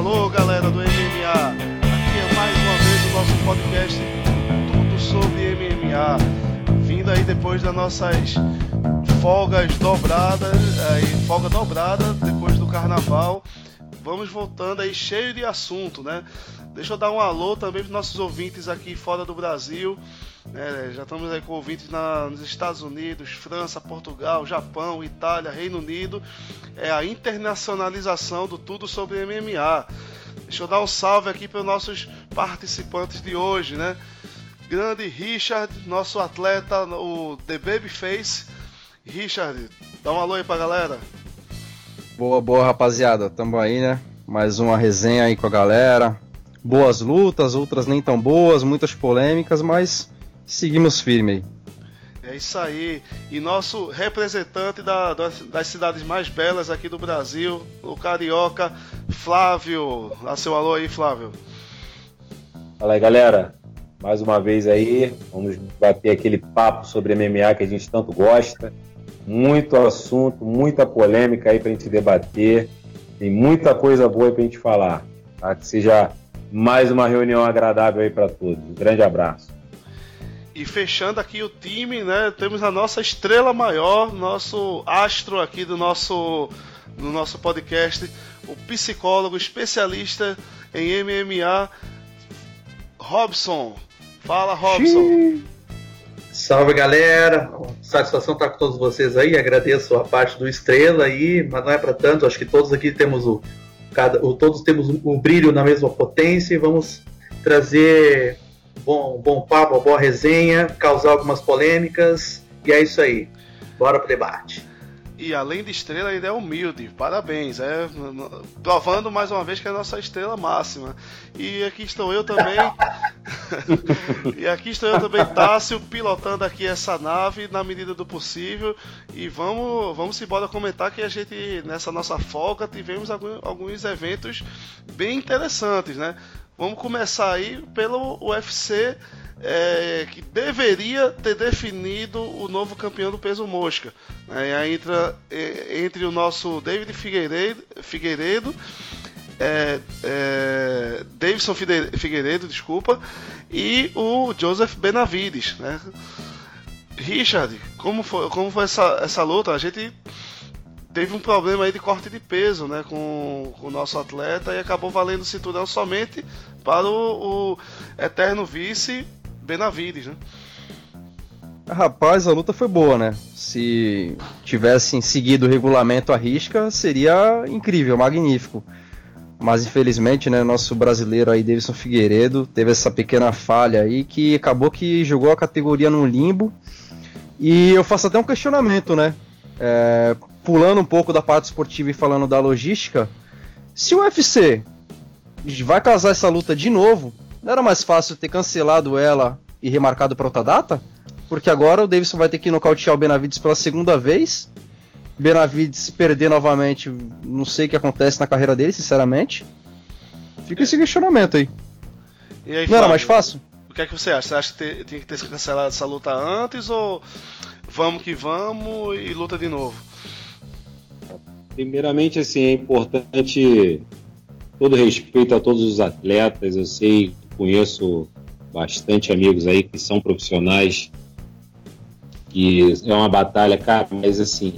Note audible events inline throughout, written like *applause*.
Alô, galera do MMA. Aqui é mais uma vez o nosso podcast Tudo sobre MMA. Vindo aí depois das nossas folgas dobradas, aí, folga dobrada depois do carnaval. Vamos voltando aí cheio de assunto, né? Deixa eu dar um alô também para nossos ouvintes aqui fora do Brasil. É, já estamos aí com ouvintes na, nos Estados Unidos, França, Portugal, Japão, Itália, Reino Unido. É a internacionalização do tudo sobre MMA. Deixa eu dar um salve aqui para os nossos participantes de hoje, né? Grande Richard, nosso atleta, o The Babyface. Richard, dá um alô aí pra galera. Boa, boa rapaziada, tamo aí, né? Mais uma resenha aí com a galera. Boas lutas, outras nem tão boas, muitas polêmicas, mas seguimos firme aí. É isso aí. E nosso representante da, das cidades mais belas aqui do Brasil, o carioca Flávio. Dá seu alô aí, Flávio. Fala aí, galera. Mais uma vez aí, vamos bater aquele papo sobre MMA que a gente tanto gosta. Muito assunto, muita polêmica aí pra gente debater. Tem muita coisa boa pra gente falar. Tá? Que seja mais uma reunião agradável aí para todos. Um grande abraço. E fechando aqui o time, né? Temos a nossa estrela maior, nosso astro aqui do nosso, do nosso podcast, o psicólogo especialista em MMA, Robson. Fala, Robson. Xiii. Salve galera, satisfação estar com todos vocês aí. Agradeço a parte do Estrela aí, mas não é para tanto. Acho que todos aqui temos o, cada, todos temos o um, brilho na mesma potência e vamos trazer bom, bom papo, boa resenha, causar algumas polêmicas, e é isso aí. Bora pro debate. E além de estrela, ele é humilde. Parabéns. É, provando mais uma vez que é a nossa estrela máxima. E aqui estou eu também. *laughs* e aqui estou eu também, Tássio, pilotando aqui essa nave na medida do possível. E vamos, vamos embora comentar que a gente, nessa nossa folga, tivemos alguns eventos bem interessantes, né? Vamos começar aí pelo UFC, é, que deveria ter definido o novo campeão do peso mosca. Né? Aí entra é, entre o nosso David Figueiredo, Figueiredo é, é, Davidson Figueiredo, desculpa, e o Joseph Benavides. Né? Richard, como foi, como foi essa, essa luta? A gente teve um problema aí de corte de peso né, com, com o nosso atleta e acabou valendo o cinturão somente para o, o eterno vice Benavides. Né? Rapaz, a luta foi boa, né? Se tivessem seguido o regulamento à risca, seria incrível, magnífico. Mas infelizmente, né, nosso brasileiro aí, Davidson Figueiredo, teve essa pequena falha aí que acabou que jogou a categoria no limbo. E eu faço até um questionamento, né? É, pulando um pouco da parte esportiva e falando da logística, se o UFC vai casar essa luta de novo, não era mais fácil ter cancelado ela e remarcado para outra data? Porque agora o Davidson vai ter que nocautear o Benavides pela segunda vez. Benavides perder novamente, não sei o que acontece na carreira dele, sinceramente. Fica esse questionamento aí. aí não Fábio, era mais fácil? O que é que você acha? Você acha que tinha que ter cancelado essa luta antes ou vamos que vamos e luta de novo? Primeiramente, assim, é importante todo respeito a todos os atletas. Eu sei, conheço bastante amigos aí que são profissionais, que é uma batalha, cara, mas assim,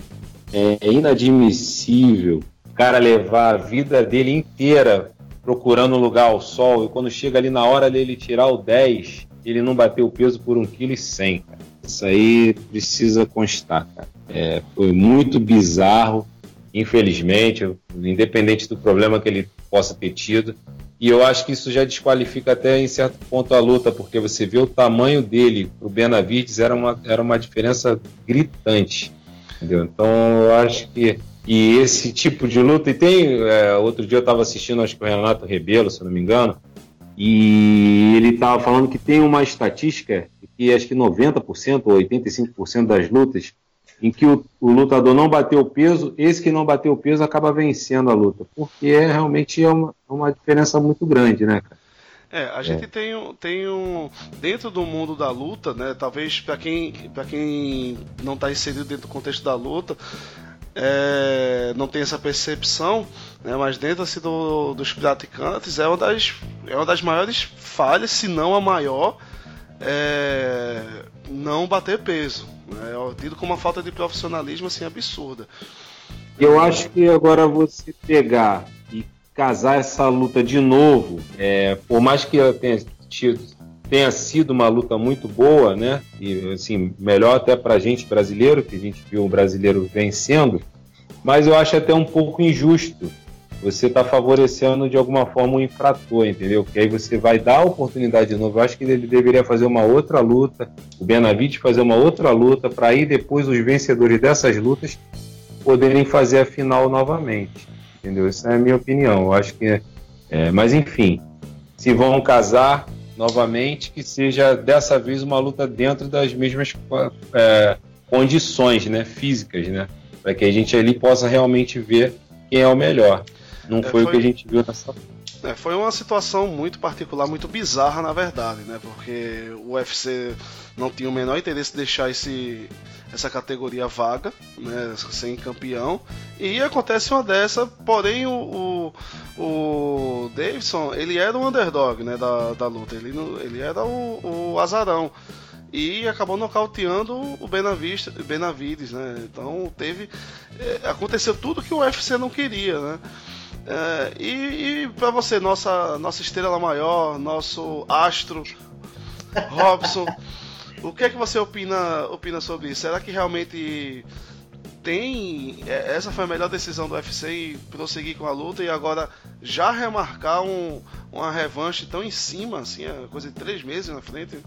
é inadmissível o cara levar a vida dele inteira procurando um lugar ao sol e quando chega ali na hora dele tirar o 10, ele não bateu o peso por 1,1 kg, cara. Isso aí precisa constar, cara. É, foi muito bizarro infelizmente, independente do problema que ele possa ter tido. E eu acho que isso já desqualifica até em certo ponto a luta, porque você vê o tamanho dele para o Benavides era uma, era uma diferença gritante. Entendeu? Então eu acho que. E esse tipo de luta, e tem. É, outro dia eu estava assistindo, acho que o Renato Rebelo, se não me engano, e ele estava falando que tem uma estatística que acho que 90% ou 85% das lutas em que o, o, lutador não bateu o peso, esse que não bateu o peso acaba vencendo a luta, porque é, realmente é uma, é uma diferença muito grande, né, cara? É, a gente é. tem, um, tem um. Dentro do mundo da luta, né? Talvez para quem, quem não está inserido dentro do contexto da luta, é, não tem essa percepção, né, mas dentro assim, do, dos praticantes é uma, das, é uma das maiores falhas, se não a maior, é, não bater peso. Né, é tido como uma falta de profissionalismo assim, absurda. Eu acho que agora você pegar e casar essa luta de novo, é, por mais que tenha, tenha sido uma luta muito boa, né? E assim, melhor até pra gente brasileiro, que a gente viu o brasileiro vencendo, mas eu acho até um pouco injusto. Você está favorecendo de alguma forma o um infrator, entendeu? Porque aí você vai dar a oportunidade de novo. Eu acho que ele deveria fazer uma outra luta, o Benavides fazer uma outra luta, para aí depois os vencedores dessas lutas poderem fazer a final novamente. Entendeu? Essa é a minha opinião. Eu acho que. É, mas enfim, se vão casar novamente, que seja dessa vez uma luta dentro das mesmas é, condições né, físicas, né? Para que a gente ali possa realmente ver quem é o melhor. Não é, foi, foi, o que a gente viu nessa é, foi uma situação muito particular, muito bizarra, na verdade, né? Porque o UFC não tinha o menor interesse em deixar esse, essa categoria vaga, né, sem campeão. E acontece uma dessa, porém o, o, o Davidson, ele era o underdog né, da, da luta, ele, ele era o, o azarão. E acabou nocauteando o Benavides, né? Então teve. É, aconteceu tudo que o UFC não queria, né? É, e, e para você, nossa, nossa estrela maior, nosso astro, Robson. O que é que você opina, opina sobre isso? Será que realmente tem. É, essa foi a melhor decisão do UFC em prosseguir com a luta e agora já remarcar um, uma revanche tão em cima, assim, coisa de três meses na frente?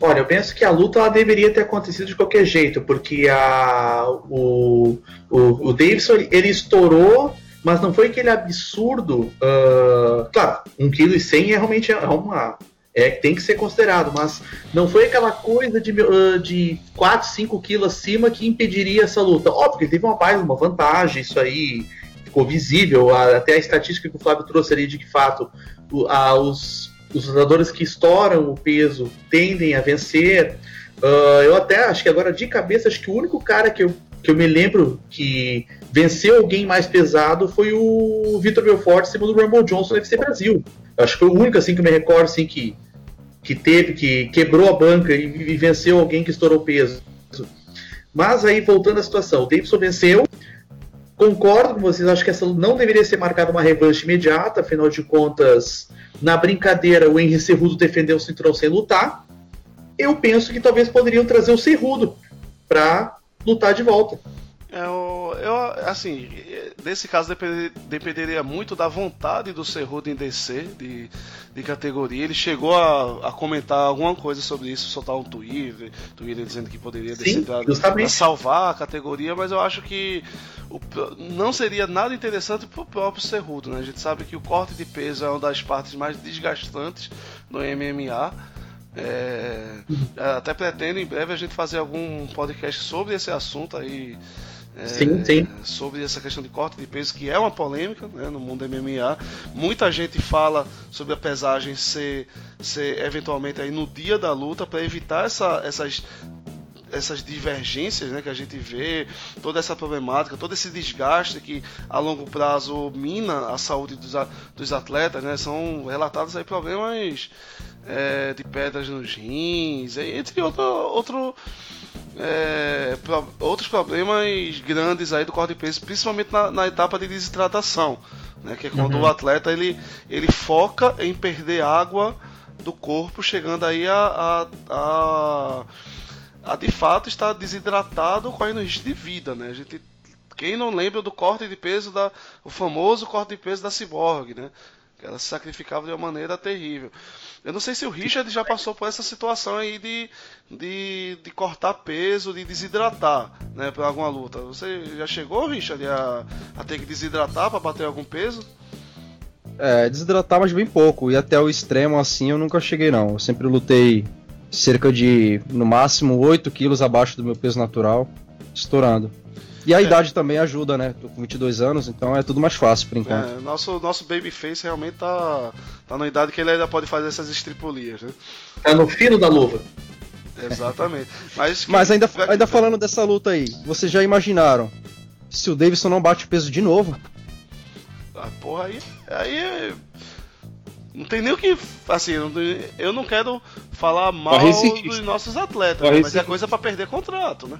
Olha, eu penso que a luta ela deveria ter acontecido de qualquer jeito, porque a, o, o, o Davidson ele estourou, mas não foi aquele absurdo. Uh, claro, 1,1 kg é realmente é uma, é, tem que ser considerado, mas não foi aquela coisa de, uh, de 4, 5 quilos acima que impediria essa luta. Óbvio que ele teve uma base, uma vantagem, isso aí ficou visível, até a estatística que o Flávio trouxe ali de que fato o, a, os, os lutadores que estouram o peso tendem a vencer. Uh, eu até acho que agora de cabeça, acho que o único cara que eu, que eu me lembro que venceu alguém mais pesado foi o Vitor Belfort, segundo o Rumble Johnson no UFC Brasil. Eu acho que foi o único assim que eu me recordo assim que que teve, que quebrou a banca e, e venceu alguém que estourou peso. Mas aí, voltando à situação, o Davidson venceu. Concordo com vocês, acho que essa não deveria ser marcada uma revanche imediata, afinal de contas, na brincadeira, o Henry Cerrudo defendeu o cinturão sem lutar. Eu penso que talvez poderiam trazer o Cerrudo para lutar de volta. Eu, eu, assim, nesse caso dependeria, dependeria muito da vontade do Cerrudo em descer de, de categoria. Ele chegou a, a, comentar alguma coisa sobre isso, soltar um Twitter, Twitter dizendo que poderia descer para salvar a categoria, mas eu acho que o, não seria nada interessante para o próprio Cerrudo. Né? A gente sabe que o corte de peso é uma das partes mais desgastantes do MMA. É, até pretendo em breve a gente fazer algum podcast sobre esse assunto aí é, sim, sim. sobre essa questão de corte de peso, que é uma polêmica né, no mundo MMA. Muita gente fala sobre a pesagem ser, ser eventualmente aí no dia da luta para evitar essa, essas essas divergências né, que a gente vê, toda essa problemática, todo esse desgaste que a longo prazo mina a saúde dos, dos atletas, né, são relatados aí problemas é, de pedras nos rins, entre outro, outro é, pro, outros problemas grandes aí do corte de peso, principalmente na, na etapa de desidratação, né, que é quando uhum. o atleta ele, ele foca em perder água do corpo, chegando aí a, a, a, a de fato estar desidratado, correndo risco de vida, né? A gente, quem não lembra do corte de peso da, o famoso corte de peso da Cyborg, né? Ela se sacrificava de uma maneira terrível. Eu não sei se o Richard já passou por essa situação aí de, de, de cortar peso, de desidratar, né, para alguma luta. Você já chegou, Richard, a, a ter que desidratar para bater algum peso? É, desidratar, mas bem pouco. E até o extremo assim eu nunca cheguei, não. Eu sempre lutei cerca de, no máximo, 8 quilos abaixo do meu peso natural, estourando. E a é. idade também ajuda, né? Tô com 22 anos, então é tudo mais fácil por enquanto. É, nosso, nosso Babyface realmente tá, tá na idade que ele ainda pode fazer essas estripulias, né? Tá no fino da luva. Exatamente. *laughs* Mas, Mas ainda, ainda falando dessa luta aí, vocês já imaginaram se o Davidson não bate o peso de novo. Ah, porra, aí. Aí. Não tem nem o que. Assim, eu não quero falar mal dos nossos atletas, né, mas é coisa para perder contrato, né?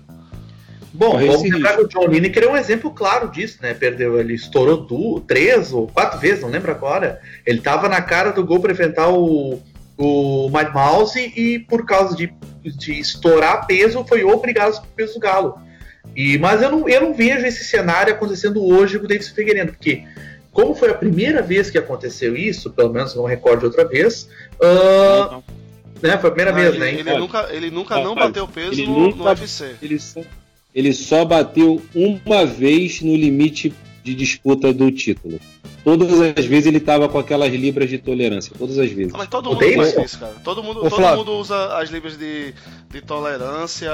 Bom, vamos lembrar que o John Lineker é um exemplo claro disso, né? Perdeu, ele estourou du, três ou quatro vezes, não lembro agora. Ele tava na cara do gol para enfrentar o, o Mad Mouse e, por causa de, de estourar peso foi obrigado o peso do Galo. E, mas eu não, eu não vejo esse cenário acontecendo hoje com o Davidson Figueiredo, porque como foi a primeira vez que aconteceu isso, pelo menos não recorde outra vez, uh, não, Né, foi a primeira vez, ele, né? Ele nunca, ele nunca não bateu peso no, nunca, no UFC. Ele só, ele só bateu uma vez no limite de disputa do título. Todas as vezes ele tava com aquelas libras de tolerância. Todas as vezes. Ah, mas todo mundo faz isso, cara. Todo mundo, todo mundo usa as libras de, de tolerância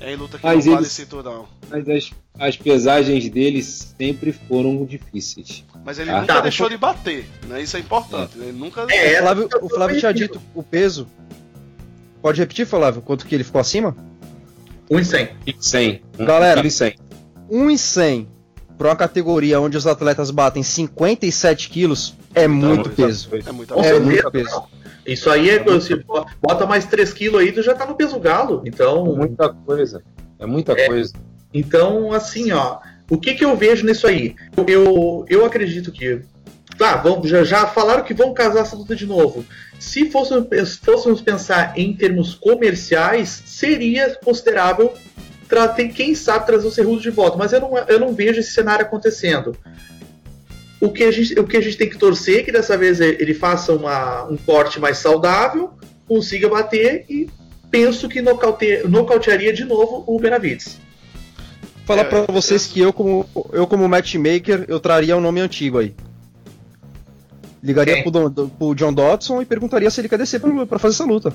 em luta que mas não vale cinturão. Mas as, as pesagens dele sempre foram difíceis. Mas ele ah, nunca tá, deixou de bater, né? Isso é importante. É. Ele nunca. É, o Flávio, o Flávio tinha dito o peso. Pode repetir, Flávio? Quanto que ele ficou acima? 1 em 100. 100. Galera, 1 em 100. 1 em 100 para uma categoria onde os atletas batem 57 quilos é muito peso. É, muito, é muito peso. Isso aí é, se bota mais 3 quilos aí, tu já tá no peso galo. Então. É muita coisa. É muita é, coisa. Então, assim, ó. O que que eu vejo nisso aí? Eu, eu acredito que. Tá, vamos, já, já falaram que vão casar essa luta de novo. Se fôssemos, fôssemos pensar em termos comerciais, seria considerável tem, quem sabe trazer o Cerrudo de volta, mas eu não, eu não vejo esse cenário acontecendo. O que, a gente, o que a gente tem que torcer é que dessa vez ele faça uma, um corte mais saudável, consiga bater e penso que nocaute, nocautearia de novo o Benavides. Falar é, para vocês que eu como, eu como matchmaker, eu traria um nome antigo aí. Ligaria pro, pro, John Dodson e perguntaria se ele quer descer para fazer essa luta.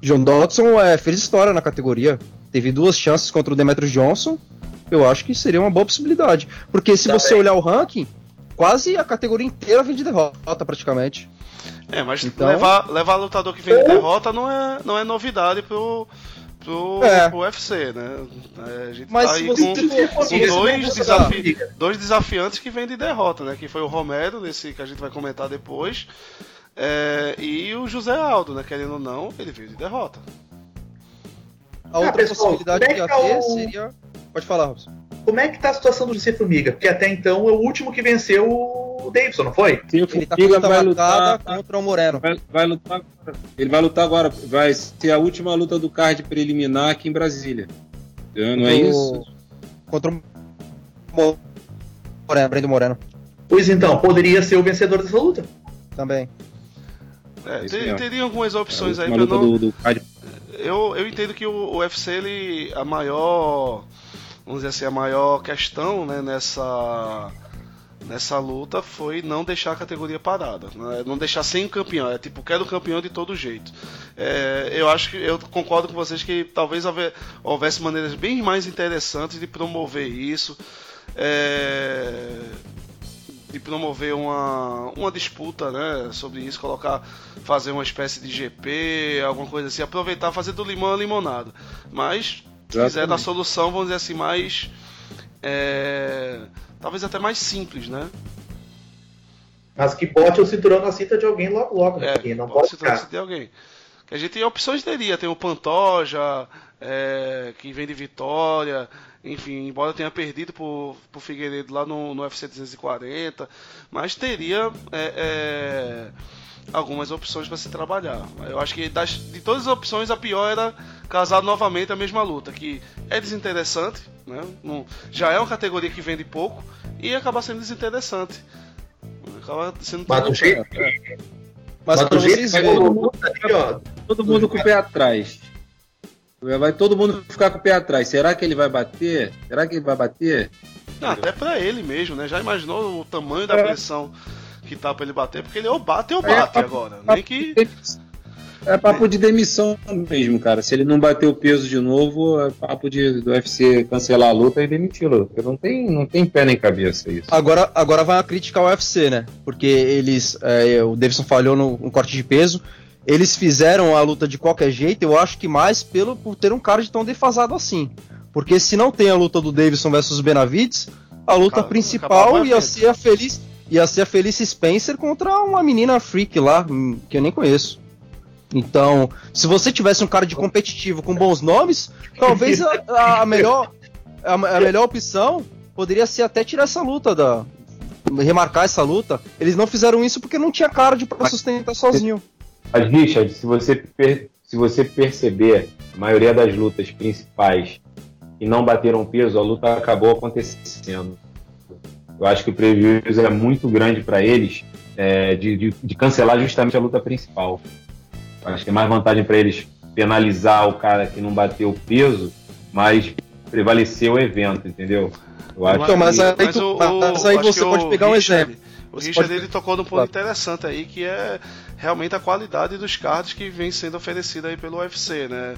John Dodson é, fez história na categoria teve duas chances contra o Demetrius Johnson, eu acho que seria uma boa possibilidade. Porque se tá você bem. olhar o ranking, quase a categoria inteira vem de derrota, praticamente. É, mas então... levar, levar lutador que vem de derrota não é, não é novidade pro, pro, é. UFC, né? É, a gente mas tá aí com, com dois, desafi dois desafiantes que vêm de derrota, né? Que foi o Romero, nesse que a gente vai comentar depois, é, e o José Aldo, né? Querendo ou não, ele veio de derrota. A outra pessoal, possibilidade é que ia tá ter o... seria. Pode falar, Robson. Como é que tá a situação do GC Formiga? Porque até então é o último que venceu o Davidson, não foi? Sim, o ele tá vai lutar contra o Moreno. Vai, vai, lutar, ele vai lutar agora. Vai ser a última luta do card preliminar aqui em Brasília. Não é isso? Contra o Moreno, Brendo Moreno. Pois então, poderia ser o vencedor dessa luta. Também. É, tem, teria algumas opções é aí pra não... Do, do card eu, eu entendo que o, UFC, ele, a maior, vamos dizer assim, a maior questão né, nessa, nessa luta foi não deixar a categoria parada, né, não deixar sem o campeão, é tipo, quero o campeão de todo jeito. É, eu acho que, eu concordo com vocês que talvez houvesse maneiras bem mais interessantes de promover isso. É, de promover uma, uma disputa né, sobre isso, colocar, fazer uma espécie de GP, alguma coisa assim, aproveitar, fazer do limão a limonada. Mas, se quiser dar solução, vamos dizer assim, mais. É, talvez até mais simples, né? Mas que bote o cinturão na cinta de alguém logo logo, né? É, não pode cinta de alguém. Que a gente tem opções teria, tem o Pantoja, é, que vem de Vitória, enfim, embora tenha perdido por, por Figueiredo lá no, no UFC 240, mas teria é, é, algumas opções para se trabalhar. Eu acho que das, de todas as opções, a pior era casar novamente a mesma luta, que é desinteressante, né? Não, já é uma categoria que vende pouco e acaba sendo desinteressante. Acaba sendo mas é. mas, mas do jeito todo mundo, todo mundo com o pé atrás. Vai todo mundo ficar com o pé atrás. Será que ele vai bater? Será que ele vai bater? Não, até pra ele mesmo, né? Já imaginou o tamanho da é. Que tá pra ele bater? Porque ele ou bate ou é, bate é, agora. Nem que. É papo de demissão mesmo, cara. Se ele não bater o peso de novo, é papo de, do UFC cancelar a luta e demiti-lo. Porque não tem, não tem pé nem cabeça isso. Agora, agora vai a crítica ao UFC, né? Porque eles. É, o Davidson falhou no, no corte de peso eles fizeram a luta de qualquer jeito, eu acho que mais pelo por ter um card tão defasado assim. Porque se não tem a luta do Davidson versus Benavides, a luta Cara, principal ia ser a Feliz ia ser a Felice Spencer contra uma menina freak lá, hum, que eu nem conheço. Então, se você tivesse um cara de competitivo com bons nomes, talvez a, a melhor a, a melhor opção poderia ser até tirar essa luta da remarcar essa luta. Eles não fizeram isso porque não tinha cara de pra sustentar sozinho. Mas, Richard, se você, per- se você perceber, a maioria das lutas principais que não bateram peso, a luta acabou acontecendo. Eu acho que o prejuízo é muito grande para eles é, de, de- de cancelar justamente a luta principal. Eu acho que é mais vantagem para eles penalizar o cara que não bateu peso, mas prevalecer o evento, entendeu? Eu acho Então, mas que- aí Mas tu- o- o- mas aí você que pode o pegar um Richard- exemplo. O Richard pode- ele tocou num ponto interessante aí que é realmente a qualidade dos cards que vem sendo oferecida aí pelo UFC, né?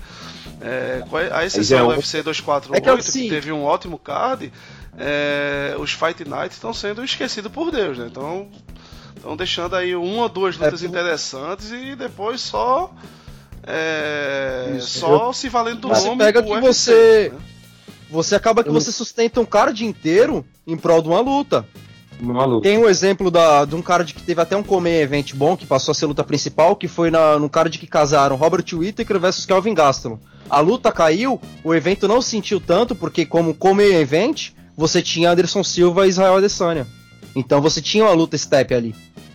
É, com a exceção é do um- UFC 248, É que que, assim- teve um ótimo card, é, os Fight Nights estão sendo esquecidos por Deus, né? Então estão deixando aí uma ou duas lutas É, interessantes e depois só é, Isso, só se valendo do nome pega que UFC, você- né? Você acaba que Eu- você sustenta um card inteiro em prol de uma luta. maluco. Tem um exemplo da, de um card que teve até um comer event bom, que passou a ser luta principal, que foi na, no card que casaram Robert Whittaker versus Kelvin Gastelum. A luta caiu, o evento não sentiu tanto, porque como comer event, você tinha Anderson Silva e Israel Adesanya. Então você tinha uma luta step ali.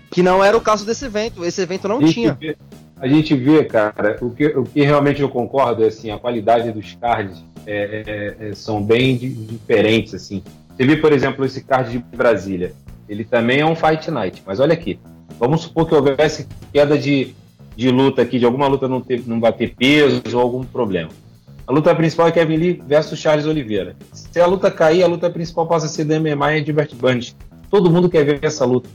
Que não era o caso desse evento. Esse evento não a tinha. Vê, a gente vê, cara, o que, o que realmente eu concordo é assim, a qualidade dos cards é, é, é, são bem di- diferentes, assim. Você vê, por exemplo, esse card de Brasília. Ele também é um Fight Night, mas olha aqui. Vamos supor que houvesse queda de, de luta aqui, de alguma luta não, ter, não bater peso ou algum problema. A luta principal é Kevin Lee versus Charles Oliveira. Se a luta cair, a luta principal passa a ser da MMA e Edbert Bundy. Todo mundo quer ver essa luta.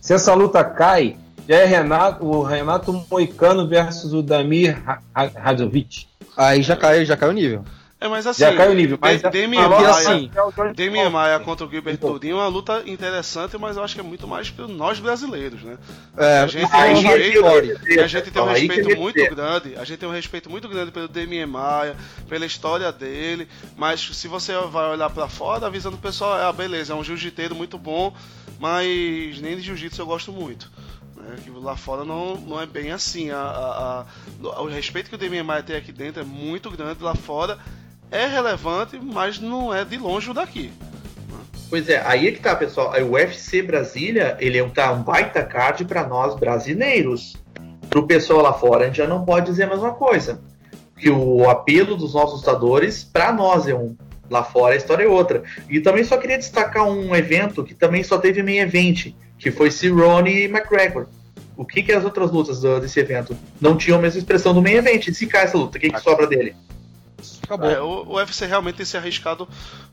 Se essa luta cai, já é Renato, o Renato Moicano versus o Damir Ra- Ra- Radzovic. Aí já caiu, já caiu o nível. É, mas assim, Já caiu o nível, mas De- Demian Maia- assim, Demian Maia contra o Gilbert Então. Turinho é uma luta interessante, mas eu acho que é muito mais para nós brasileiros, né? é, a gente aí tem um que respeito, a gente tem um eu respeito muito grande, a gente tem um respeito muito grande pelo Demian Maia, pela história dele, mas se você vai olhar para fora, a visão do pessoal é, ah, beleza, é um jiu-jiteiro muito bom, mas nem de jiu-jitsu eu gosto muito. né? Que lá fora não, não é bem assim. A, a- a- o respeito que o Demian Maia tem aqui dentro é muito grande, lá fora é relevante, mas não é de longe o daqui. Pois é, aí é que tá, pessoal. O UFC Brasília, ele é um, tá, um baita card para nós brasileiros. Pro pessoal lá fora, a gente já não pode dizer a mesma coisa. Que o apelo dos nossos lutadores, para nós é um. Lá fora a história é outra. E também só queria destacar um evento que também só teve main event, que foi Cerrone e McGregor. O que, que as outras lutas desse evento não tinham a mesma expressão do main event? E se cai essa luta, o que, que sobra dele? Acabou. É, o, o UFC realmente tem se arriscado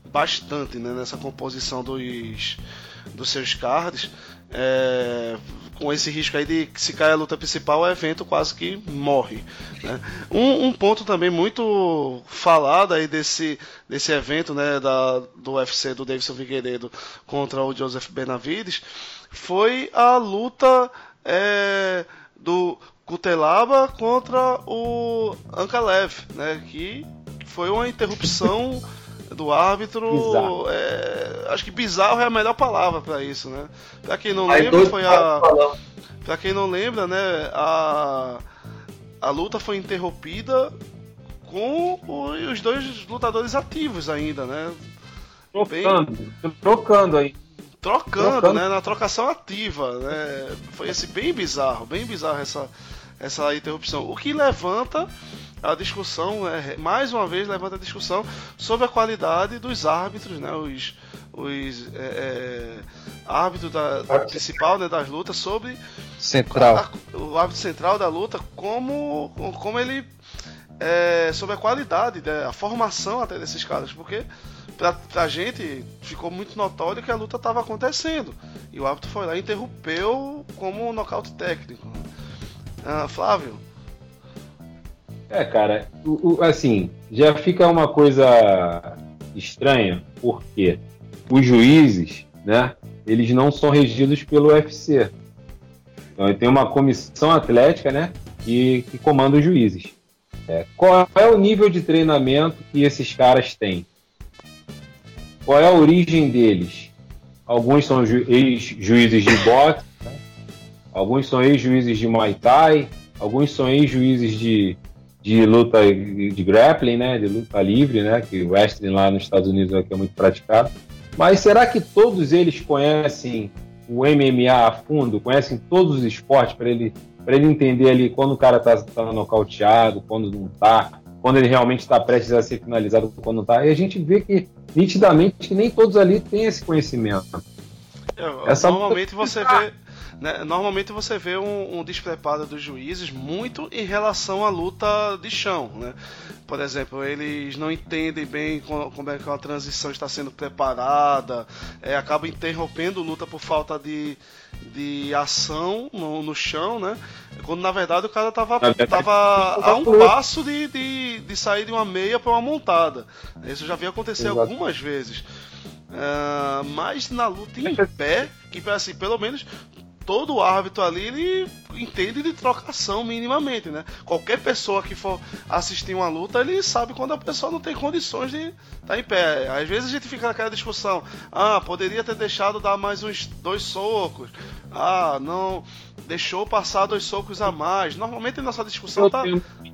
bastante né, nessa composição dos, dos seus cards. É, com esse risco aí de se cair a luta principal, o evento quase que morre. né. Um, um ponto também muito falado aí desse, desse evento né, da, do UFC do Davidson Figueiredo contra o Joseph Benavides foi a luta é, do Kutelaba contra o Ankalev, né, que foi uma interrupção do árbitro. É, acho que bizarro é a melhor palavra para isso, né? Para quem não Aí lembra, foi a para quem não lembra, né, a a luta foi interrompida com o- os dois lutadores ativos ainda, né? Trocando, trocando aí. Trocando, Trocando. né? Na trocação ativa, né? Foi esse bem bizarro, bem bizarro essa, essa interrupção. O que levanta a discussão, é, mais uma vez levanta a discussão sobre a qualidade dos árbitros, né? Os, os é, é, árbitros da, da principal né, das lutas sobre Central. a- o árbitro central da luta, como, como ele. É, sobre a qualidade, né, a formação até desses caras, porque pra, pra gente ficou muito notório que a luta estava acontecendo. E o árbitro foi lá e interrompeu como um nocaute técnico. Ah, Flávio, É, cara, o- o- assim, já fica uma coisa estranha, porque os juízes, né, eles não são regidos pelo UFC. Então, tem uma comissão atlética, né, que, que comanda os juízes. É, qual é o nível de treinamento que esses caras têm? qual é a origem deles? Alguns são ju ex-juízes de boxe, né? alguns são ex-juízes de Muay Thai, alguns são ex-juízes de, de luta de grappling, né? De luta livre, né? Que o wrestling lá nos Estados Unidos é, é muito praticado. Mas será que todos eles conhecem o MMA a fundo, conhecem todos os esportes para ele, ele entender ali quando o cara está tá nocauteado, quando não está, quando ele realmente está prestes a ser finalizado, quando não está. E a gente vê que nitidamente que nem todos ali têm esse conhecimento. É, Essa normalmente você vê né, normalmente você vê um, um, despreparo dos juízes muito em relação à luta de chão. Né? Por exemplo, eles não entendem bem como é que a transição está sendo preparada, é, acabam interrompendo luta por falta de, de ação no, no chão, né? Quando na verdade o cara estava tava a um passo de, de, de sair de uma meia para uma montada. Isso já vi acontecer Exato. algumas vezes. Uh, mas na luta em pé, que assim, pelo menos todo árbitro ali ele entende de trocação minimamente, né? Qualquer pessoa que for assistir uma luta, ele sabe quando a pessoa não tem condições de estar tá em pé. Às vezes a gente fica naquela discussão, ah, poderia ter deixado dar mais uns dois socos. Ah, não, deixou passar dois socos a mais. Normalmente a nossa discussão tá,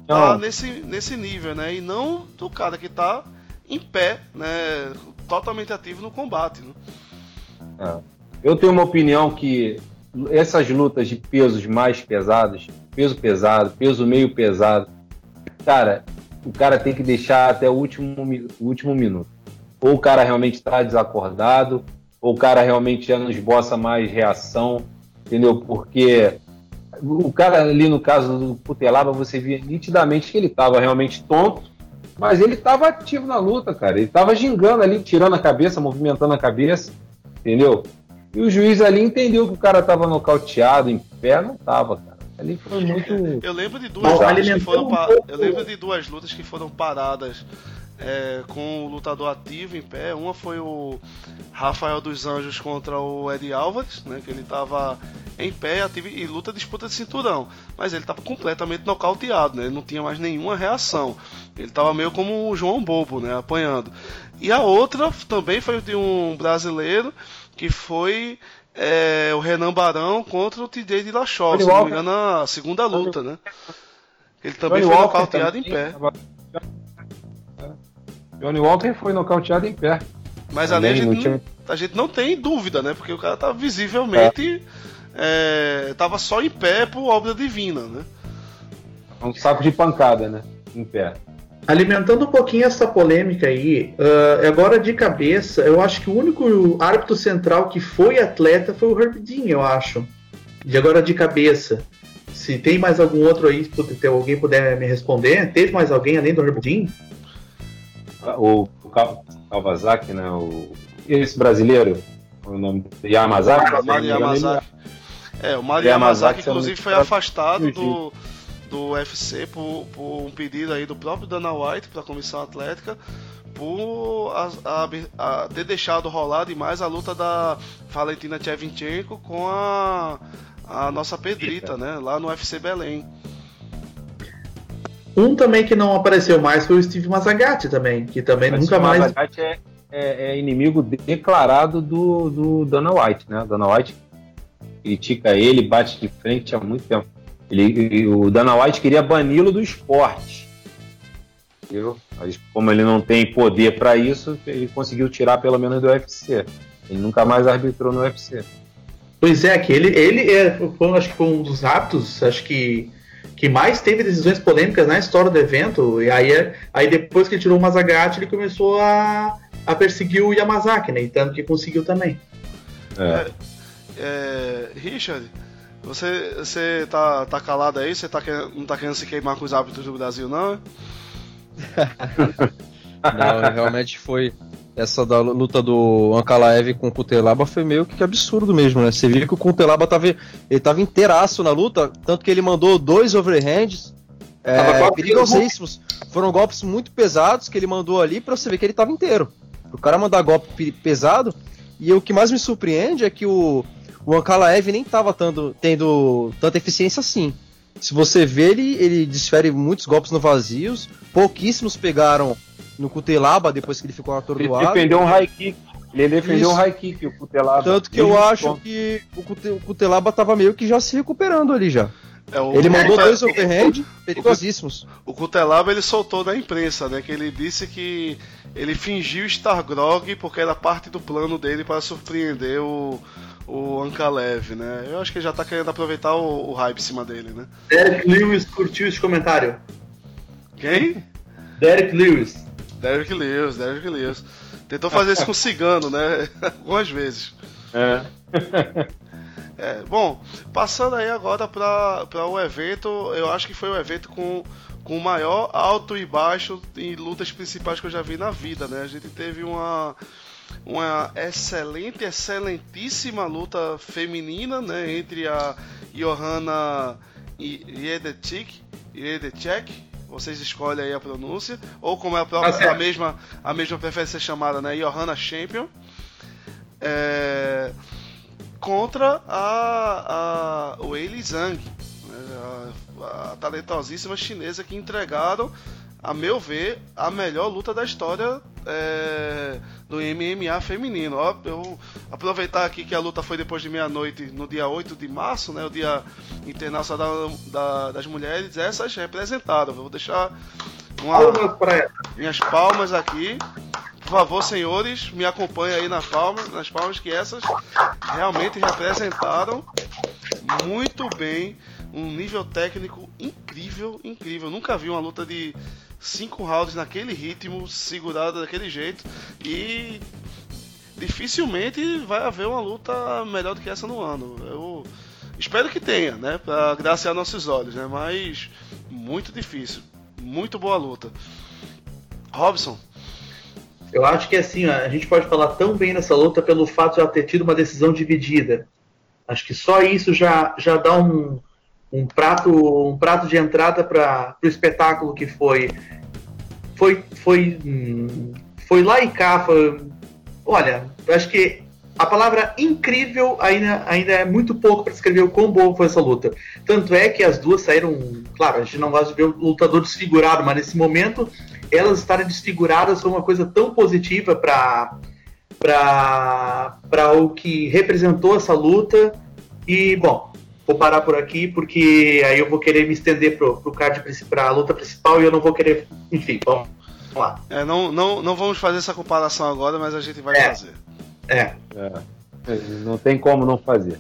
tá nesse, nesse nível, né? E não do cara que tá em pé, né? Totalmente ativo no combate. Né? É. Eu tenho uma opinião que essas lutas de pesos mais pesados, peso pesado, peso meio pesado, cara, o cara tem que deixar até o último, o último minuto. Ou o cara realmente está desacordado, ou o cara realmente já não esboça mais reação, entendeu? Porque o cara ali no caso do Putelaba, você via nitidamente que ele estava realmente tonto, mas ele estava ativo na luta, cara. Ele estava gingando ali, tirando a cabeça, movimentando a cabeça, entendeu? E o juiz ali entendeu que o cara tava nocauteado em pé, não tava, cara. Ali foi muito. Eu lembro de duas lutas que foram pa... Eu lembro de duas lutas que foram paradas é, com o lutador ativo em pé. Uma foi o Rafael dos Anjos contra o Eddie Álvares, né? Que ele tava em pé ativo, e luta disputa de cinturão. Mas ele tava completamente nocauteado, né? Ele não tinha mais nenhuma reação. Ele tava meio como o João Bobo, né? Apanhando. E a outra também foi de um brasileiro que foi é, o Renan Barão contra o TJ de Lachov, se não me engano, a segunda luta, né? Ele também Johnny foi nocauteado em pé. Johnny Walker foi nocauteado em pé. Mas ali a gente, não, a gente não tem dúvida, né? Porque o cara tá visivelmente. É. É, tava só em pé por obra divina, né? Um saco de pancada, né? Em pé. Alimentando um pouquinho essa polêmica aí, uh, agora de cabeça, eu acho que o único árbitro central que foi atleta foi o Herb Dean, eu acho. E agora de cabeça, se tem mais algum outro aí, se alguém puder me responder, teve mais alguém além do Herb Dean? O, o Kawasaki, né? O, esse brasileiro, o nome Yamazaki? Yamazaki. Yamazaki. É, o Mario Yamazaki, Yamazaki inclusive, foi afastado do do UFC por, por um pedido aí do próprio Dana White para a comissão atlética por a, a, a ter deixado rolar demais a luta da Valentina Shevchenko com a, a nossa Pedrita, né, lá no UFC Belém. Um também que não apareceu mais foi o Steve Mazagatti também, que também Mas nunca mais. Mazagatti é, é, é, inimigo declarado do, do Dana White, né? Dana White critica ele, bate de frente há muito tempo. Ele, o Dana White queria bani-lo do esporte. Entendeu? Mas como ele não tem poder para isso, ele conseguiu tirar pelo menos do UFC. Ele nunca mais arbitrou no UFC. Pois é, que ele, ele é, foi, acho que foi um dos atos, acho que que mais teve decisões polêmicas na história do evento. E aí, é, aí depois que ele tirou o Mazagatti, ele começou a, a perseguir o Yamazaki, né? E tanto que conseguiu também. É. É, Richard, você, você tá, tá calado aí? Você tá, não tá querendo se queimar com os hábitos do Brasil, não? *laughs* não, realmente foi. Essa da luta do Ankalaev com o Kutelaba foi meio que absurdo mesmo, né? Você viu que o Kutelaba tava, ele tava inteiraço na luta, tanto que ele mandou dois overhands é, perigosíssimos. Foram golpes muito pesados que ele mandou ali pra você ver que ele tava inteiro. O cara mandar golpe pesado. E o que mais me surpreende é que o, o Ankalaev nem estava tendo, tendo tanta eficiência assim. Se você vê ele, ele desfere muitos golpes no vazios, pouquíssimos pegaram no Cutelaba, depois que ele ficou atordoado. Ele defendeu um high kick. Ele defendeu Isso. um high kick, o Cutelaba. Tanto que eu acho que o Cutelaba tava meio que já se recuperando ali já. É, ele mandou dois overhand perigosíssimos. O Cutelaba ele soltou na imprensa, né? Que ele disse que ele fingiu estar grog porque era parte do plano dele para surpreender o, o Ankalev, né? Eu acho que ele já tá querendo aproveitar o, o hype em cima dele, né? Derek Lewis curtiu esse comentário. Quem? Derek Lewis. Derek Lewis, Derek Lewis. Tentou fazer isso com *laughs* cigano, né? Algumas vezes. É. *laughs* é. Bom, passando aí agora para o evento, eu acho que foi o evento com, com o maior alto e baixo em lutas principais que eu já vi na vida, né? A gente teve uma uma excelente, excelentíssima luta feminina, né, entre a Johanna Jedecek, Jedecek, vocês escolhem aí a pronúncia, ou como é a, própria, a mesma a mesma prefere ser chamada, né, Johanna Champion, é, contra a, a Wei Zhang, né, a, a talentosíssima chinesa que entregaram a meu ver, a melhor luta da história é, do MMA feminino. Ó, eu aproveitar aqui que a luta foi depois de meia-noite, no dia 8 de março, né, o Dia Internacional da, da, das Mulheres, essas representaram. Eu vou deixar uma, minhas palmas aqui. Por favor, senhores, me acompanhem aí na palma, nas palmas que essas realmente representaram muito bem um nível técnico incrível, incrível. nunca vi uma luta de cinco rounds naquele ritmo, segurada daquele jeito e dificilmente vai haver uma luta melhor do que essa no ano. Eu espero que tenha, né, para agraciar nossos olhos, né, mas muito difícil, muito boa luta. Robson. Eu acho que assim, a gente pode falar tão bem nessa luta pelo fato de ela ter tido uma decisão dividida. Acho que só isso já, já dá um, um prato um prato de entrada para o espetáculo que foi foi foi hum, foi lá e cá foi, olha acho que a palavra incrível ainda, ainda é muito pouco para descrever o quão boa foi essa luta. Tanto é que as duas saíram. Claro, a gente não gosta de ver o lutador desfigurado, mas nesse momento, elas estarem desfiguradas foi uma coisa tão positiva para o que representou essa luta. E, bom, vou parar por aqui, porque aí eu vou querer me estender pro, pro card para a luta principal e eu não vou querer. Enfim, vamos lá. É, não, não, não vamos fazer essa comparação agora, mas a gente vai é. fazer. É. é. Não tem como não fazer.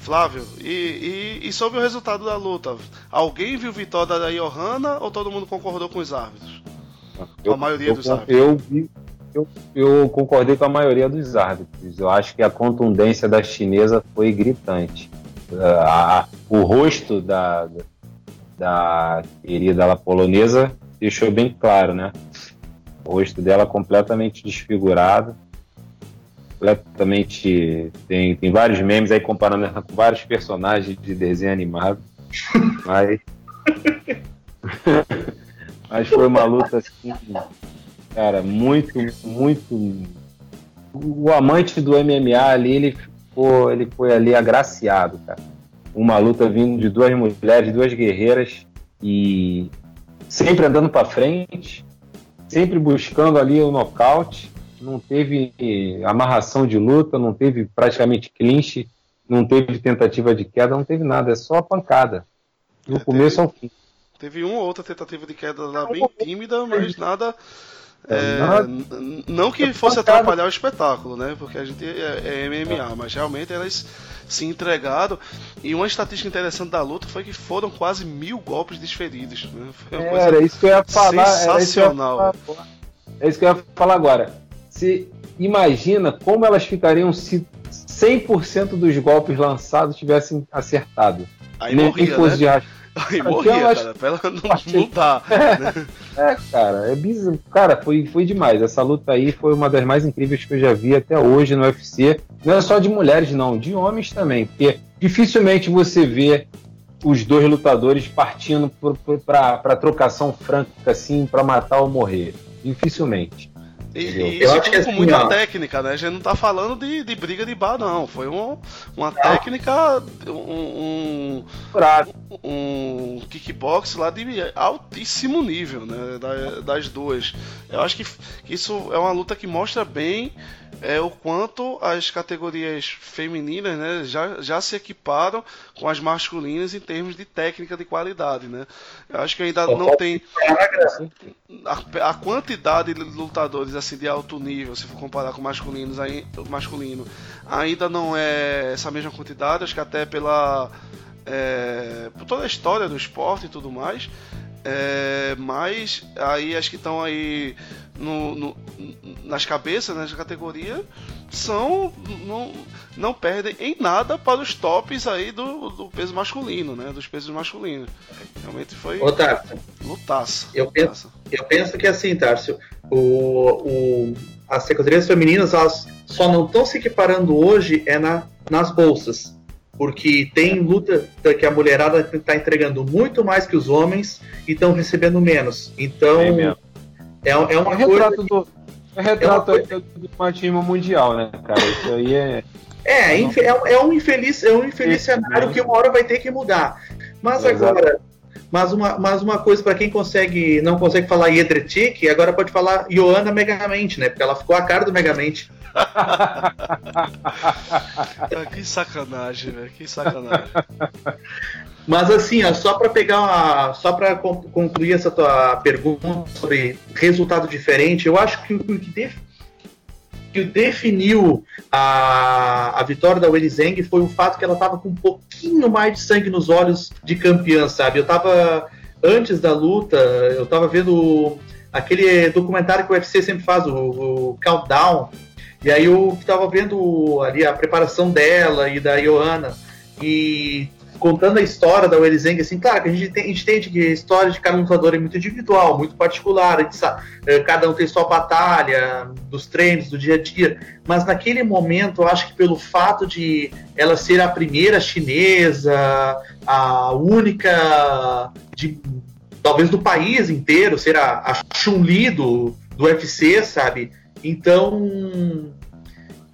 Flávio, e, e, e, sobre o resultado da luta? Alguém viu vitória da Johanna ou todo mundo concordou com os árbitros? Eu, com a maioria eu, dos árbitros? Eu, vi, eu, eu concordei com a maioria dos árbitros. Eu acho que a contundência da chinesa foi gritante a, o rosto da, da querida polonesa deixou bem claro, né? O rosto dela completamente desfigurado, completamente. Tem, tem vários memes aí comparando ela com vários personagens de desenho animado, *laughs* mas. *laughs* mas foi uma luta assim, cara, muito, muito. O amante do MMA ali, ele ele foi ali agraciado, cara. Uma luta vindo de duas mulheres, duas guerreiras e sempre andando para frente, sempre buscando ali o nocaute. Não teve amarração de luta, não teve praticamente clinch, não teve tentativa de queda, não teve nada, é só pancada. Do é, começo teve, ao fim. Teve uma ou outra tentativa de queda lá bem tímida, mas nada é, não que fosse atrapalhar o espetáculo, né? Porque a gente é, é MMA, mas realmente elas se entregaram. E uma estatística interessante da luta foi que foram quase mil golpes desferidos. Né? Era isso que eu ia falar. Sensacional. Isso falar, é isso que eu ia falar agora. Se imagina como elas ficariam se 100% dos golpes lançados tivessem acertado. Aí Nem morria, fosse né? de Aí morria, cara, pra ela não lutar. *laughs* Né? É, cara, é bizarro. Cara, foi, foi demais. Essa luta aí foi uma das mais incríveis que eu já vi até hoje no UFC. Não é só de mulheres, não, de homens também. Porque dificilmente você vê os dois lutadores partindo para trocação franca, assim, para matar ou morrer. Dificilmente. E, e isso tudo que com assim, muita ó. técnica, né? A gente não tá falando de, de briga de bar, não. Foi um, uma técnica, um, um, um kickbox lá de altíssimo nível, né? Da- das duas. Eu acho que isso é uma luta que mostra bem é, o quanto as categorias femininas né, já, já se equiparam com as masculinas em termos de técnica de qualidade, né? Eu acho que ainda não tem a, a quantidade de lutadores assim de alto nível, se for comparar com masculinos, aí, masculino, ainda não é essa mesma quantidade, acho que até pela é, por toda a história do esporte e tudo mais. É, mas aí as que estão aí no, no- nas cabeças né, da categoria são não, não perdem em nada para os tops aí do, do peso masculino, né? Dos pesos masculinos. Realmente foi Ô, Tarso, lutaça. Eu penso- lutaça. eu penso que assim, Tarso, o, o, as categorias femininas elas só não estão se equiparando hoje é na, nas bolsas. Porque tem luta que a mulherada está entregando muito mais que os homens e estão recebendo menos. Então, É é, é É um uma coisa. retrato do. É retrato É uma do do machismo mundial, né, cara? Isso aí é. É, é, um- é um infeliz, é um infeliz cenário né? que uma hora vai ter que mudar. Mas agora, mas uma, mas uma coisa para quem consegue, não consegue falar Yedretik, agora pode falar Ioana Megamente, né? Porque ela ficou a cara do Megamente. *laughs* Ah, que sacanagem, velho. Que sacanagem. *laughs* Mas assim, ó, só para pegar uma, só para concluir essa tua pergunta sobre resultado diferente, eu acho que o que, def- que definiu a, a vitória da Weili Zhang foi o fato que ela tava com um pouquinho mais de sangue nos olhos de campeã, sabe? Eu tava antes da luta, eu tava vendo aquele documentário que o UFC sempre faz, o, o Countdown, e aí eu tava vendo ali a preparação dela e da Ioana e contando a história da Weili Zhang, assim, claro que a gente, tem, a gente entende que a história de cada lutador é muito individual, muito particular, sabe, eh, cada um tem sua batalha, dos treinos, do dia a dia, mas naquele momento, eu acho que pelo fato de ela ser a primeira chinesa, a única, de, talvez do país inteiro, ser a, a Chun-Li do, do UFC, sabe? Então,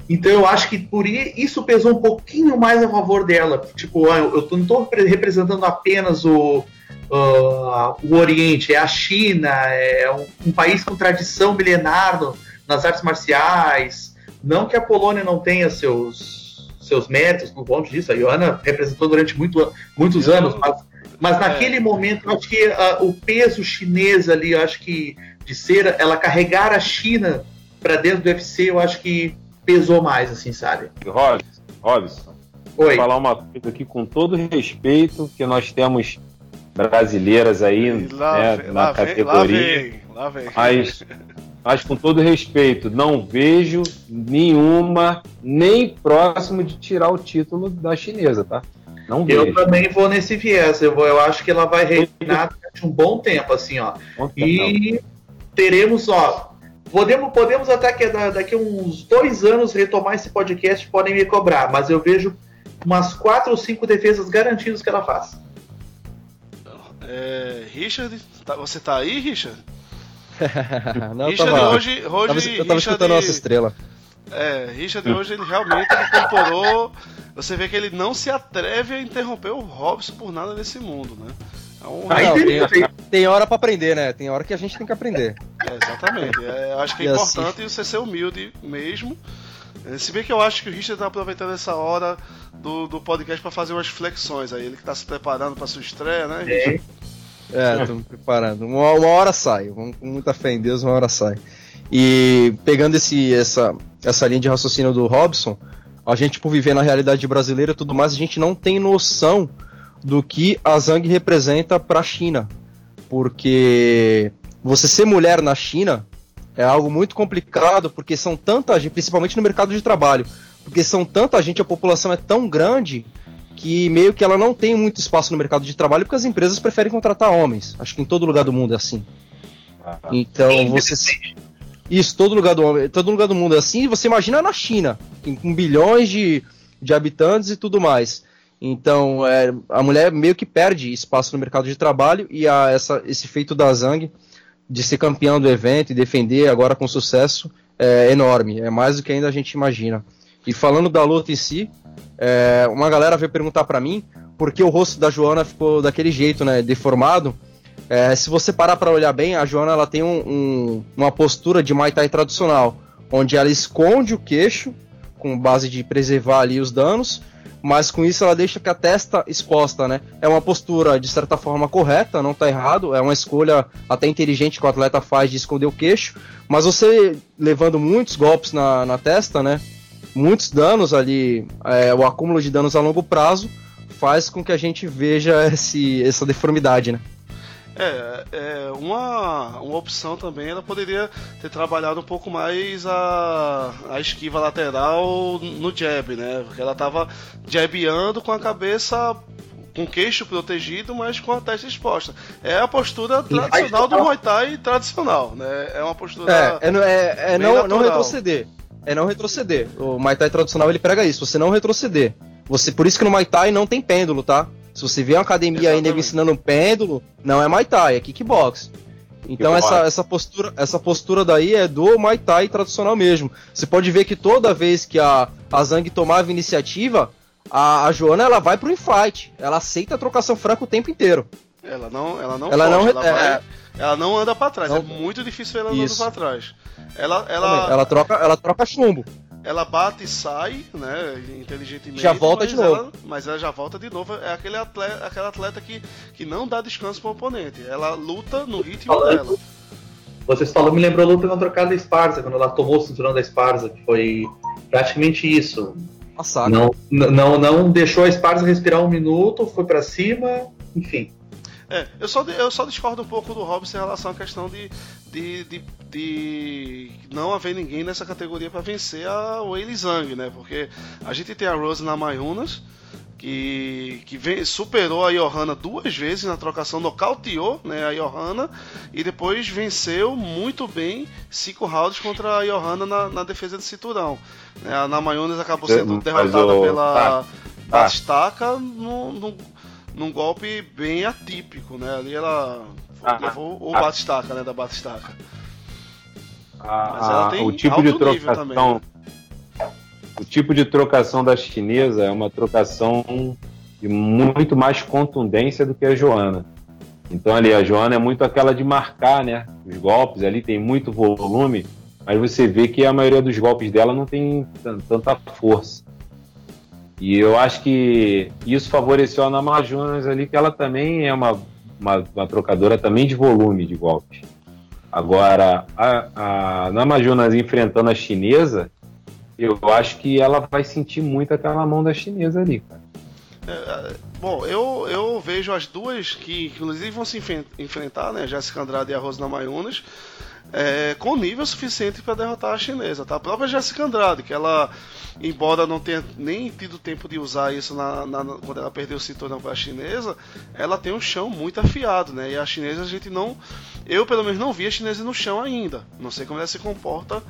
então eu acho que por isso pesou um pouquinho mais a favor dela. Tipo, ah, eu, não estou representando apenas o, ah, o Oriente, é a China, é um, um país com tradição milenar no- nas artes marciais. Não que a Polônia não tenha seus, seus méritos por conta disso, a Ioana representou durante muito, muitos anos, mas, mas É. naquele momento eu acho que ah, o peso chinês ali, eu acho que de ser ela carregar a China para dentro do UFC, eu acho que pesou mais, assim, sabe? Robson, Robson, vou Oi. falar uma coisa aqui com todo respeito, que nós temos brasileiras aí E lá, né, vem, na lá, vem, lá categoria. vem, lá vem. Mas, mas com todo respeito, não vejo nenhuma nem próximo de tirar o título da chinesa, tá? Não Eu vejo. também vou nesse viés. Eu, vou, eu acho que ela vai reinar durante um bom tempo, assim, ó. Não. E teremos, ó. Podemos, podemos até que da- daqui a uns dois anos retomar esse podcast, podem me cobrar, mas eu vejo umas quatro ou cinco defesas garantidas que ela faz. É, Richard, tá- você tá aí, Richard? *laughs* Não, eu Richard tava, hoje, hoje tava, eu tava Richard, escutando a nossa estrela. é, Richard hoje ele realmente incorporou. Você vê que ele não se atreve a interromper o Robson por nada nesse mundo, né? É um- Aí Não, tem- tem, tem hora pra aprender, né? Tem hora que a gente tem que aprender. É, *laughs* exatamente. É, eu acho que é E assim- importante você ser humilde mesmo. É, Se bem que eu acho que o Richard tá aproveitando essa hora do, do podcast para fazer umas flexões aí. Ele que tá se preparando para sua estreia, né? Richard? É, É, tô me preparando. Uma, uma hora sai. Vamos com muita fé em Deus, uma hora sai. E pegando esse, essa, essa linha de raciocínio do Robson, a gente, por viver na realidade brasileira e tudo mais, a gente não tem noção do que a Zhang representa para a China. Porque você ser mulher na China é algo muito complicado, porque são tanta gente, principalmente no mercado de trabalho, porque são tanta gente, a população é tão grande que meio que ela não tem muito espaço no mercado de trabalho porque as empresas preferem contratar homens. Acho que em todo lugar do mundo é assim. Então você isso todo lugar do todo lugar do mundo é assim. E você imagina na China, com, com bilhões de, de habitantes e tudo mais. Então é, a mulher meio que perde espaço no mercado de trabalho e a, essa, esse feito da Zhang de ser campeão do evento e defender agora com sucesso é enorme, é mais do que ainda a gente imagina. E falando da luta em si, é, uma galera veio perguntar para mim por que o rosto da Joana ficou daquele jeito, né, deformado. É, se você parar para olhar bem, a Joana ela tem um, um, uma postura de Muay Thai tradicional, onde ela esconde o queixo com base de preservar ali os danos, mas com isso ela deixa que a testa exposta, né? É uma postura de certa forma correta, não tá errado, é uma escolha até inteligente que o atleta faz de esconder o queixo, mas você levando muitos golpes na, na testa, né? Muitos danos ali, é, o acúmulo de danos a longo prazo faz com que a gente veja *laughs* esse, essa deformidade, né? É, é uma, uma opção também, ela poderia ter trabalhado um pouco mais a, a esquiva lateral no jab, né? Porque ela tava jabando com a cabeça com queixo protegido, mas com a testa exposta. É a postura tradicional do Muay Thai tradicional, né? É uma postura. É, é, é, é não, não retroceder. É não retroceder. O Muay Thai tradicional ele prega isso, você não retroceder. Você, por isso que no Muay Thai não tem pêndulo, tá? Se você vê uma academia aí nego ensinando um pêndulo, não é Muay Thai, é kickbox. Então essa, essa, postura, essa postura daí é do Muay Thai tradicional mesmo. Você pode ver que toda vez que a, a Zhang tomava iniciativa, a, a Joana ela vai pro infight. Ela aceita a trocação franca o tempo inteiro. Ela não, ela não, ela, não, ela, é, vai, ela não anda para trás. Não, é muito difícil ela andando para trás. Ela, ela, ela troca, ela troca chumbo ela bate e sai, né, inteligentemente. Já volta de novo. Ela, mas ela já volta de novo. É aquele atleta, aquela atleta que, que não dá descanso pro oponente. Ela luta no ritmo Falando, dela. Vocês falam, me lembrou a luta contra a trocada da Esparza, quando ela tomou o cinturão da Esparza, que foi praticamente isso. Passado. Não, não, não deixou a Esparza respirar um minuto, foi para cima, enfim. É, eu só, eu só discordo um pouco do Robson em relação à questão de, de, de, de não haver ninguém nessa categoria para vencer a Wei Zhang, né? Porque a gente tem a Rose na Mayunas, que, que vem, superou a Johanna duas vezes na trocação, nocauteou né, a Johanna e depois venceu muito bem cinco rounds contra a Johanna na, na defesa de cinturão. Né, a Namayunas acabou sendo derrotada o... pela tá. Tá. Num golpe bem atípico, né? Ali ela ah, levou o ah, batistaca, né? Da batistaca. Ah, Mas ela tem o tipo de trocação. O tipo de trocação da chinesa é uma trocação de muito mais contundência do que a Joana. Então ali a Joana é muito aquela de marcar, né? Os golpes ali tem muito volume, mas você vê que a maioria dos golpes dela não tem tanta força. E eu acho que isso favoreceu a Namajunas ali, que ela também é uma, uma, uma trocadora também de volume de golpe. Agora, a, a Namajunas enfrentando a chinesa, eu acho que ela vai sentir muito aquela mão da chinesa ali, cara. É, bom, eu, eu vejo as duas que, inclusive vão se enfrentar, né? Jéssica Andrade e a Rosana Mayunas é, com nível suficiente para derrotar a chinesa. Tá? A própria Jessica Andrade, que ela, embora não tenha nem tido tempo de usar isso na, na, quando ela perdeu o cinturão para a chinesa, ela tem um chão muito afiado, né? E a chinesa a gente não, eu pelo menos não vi a chinesa no chão ainda. Não sei como ela se comporta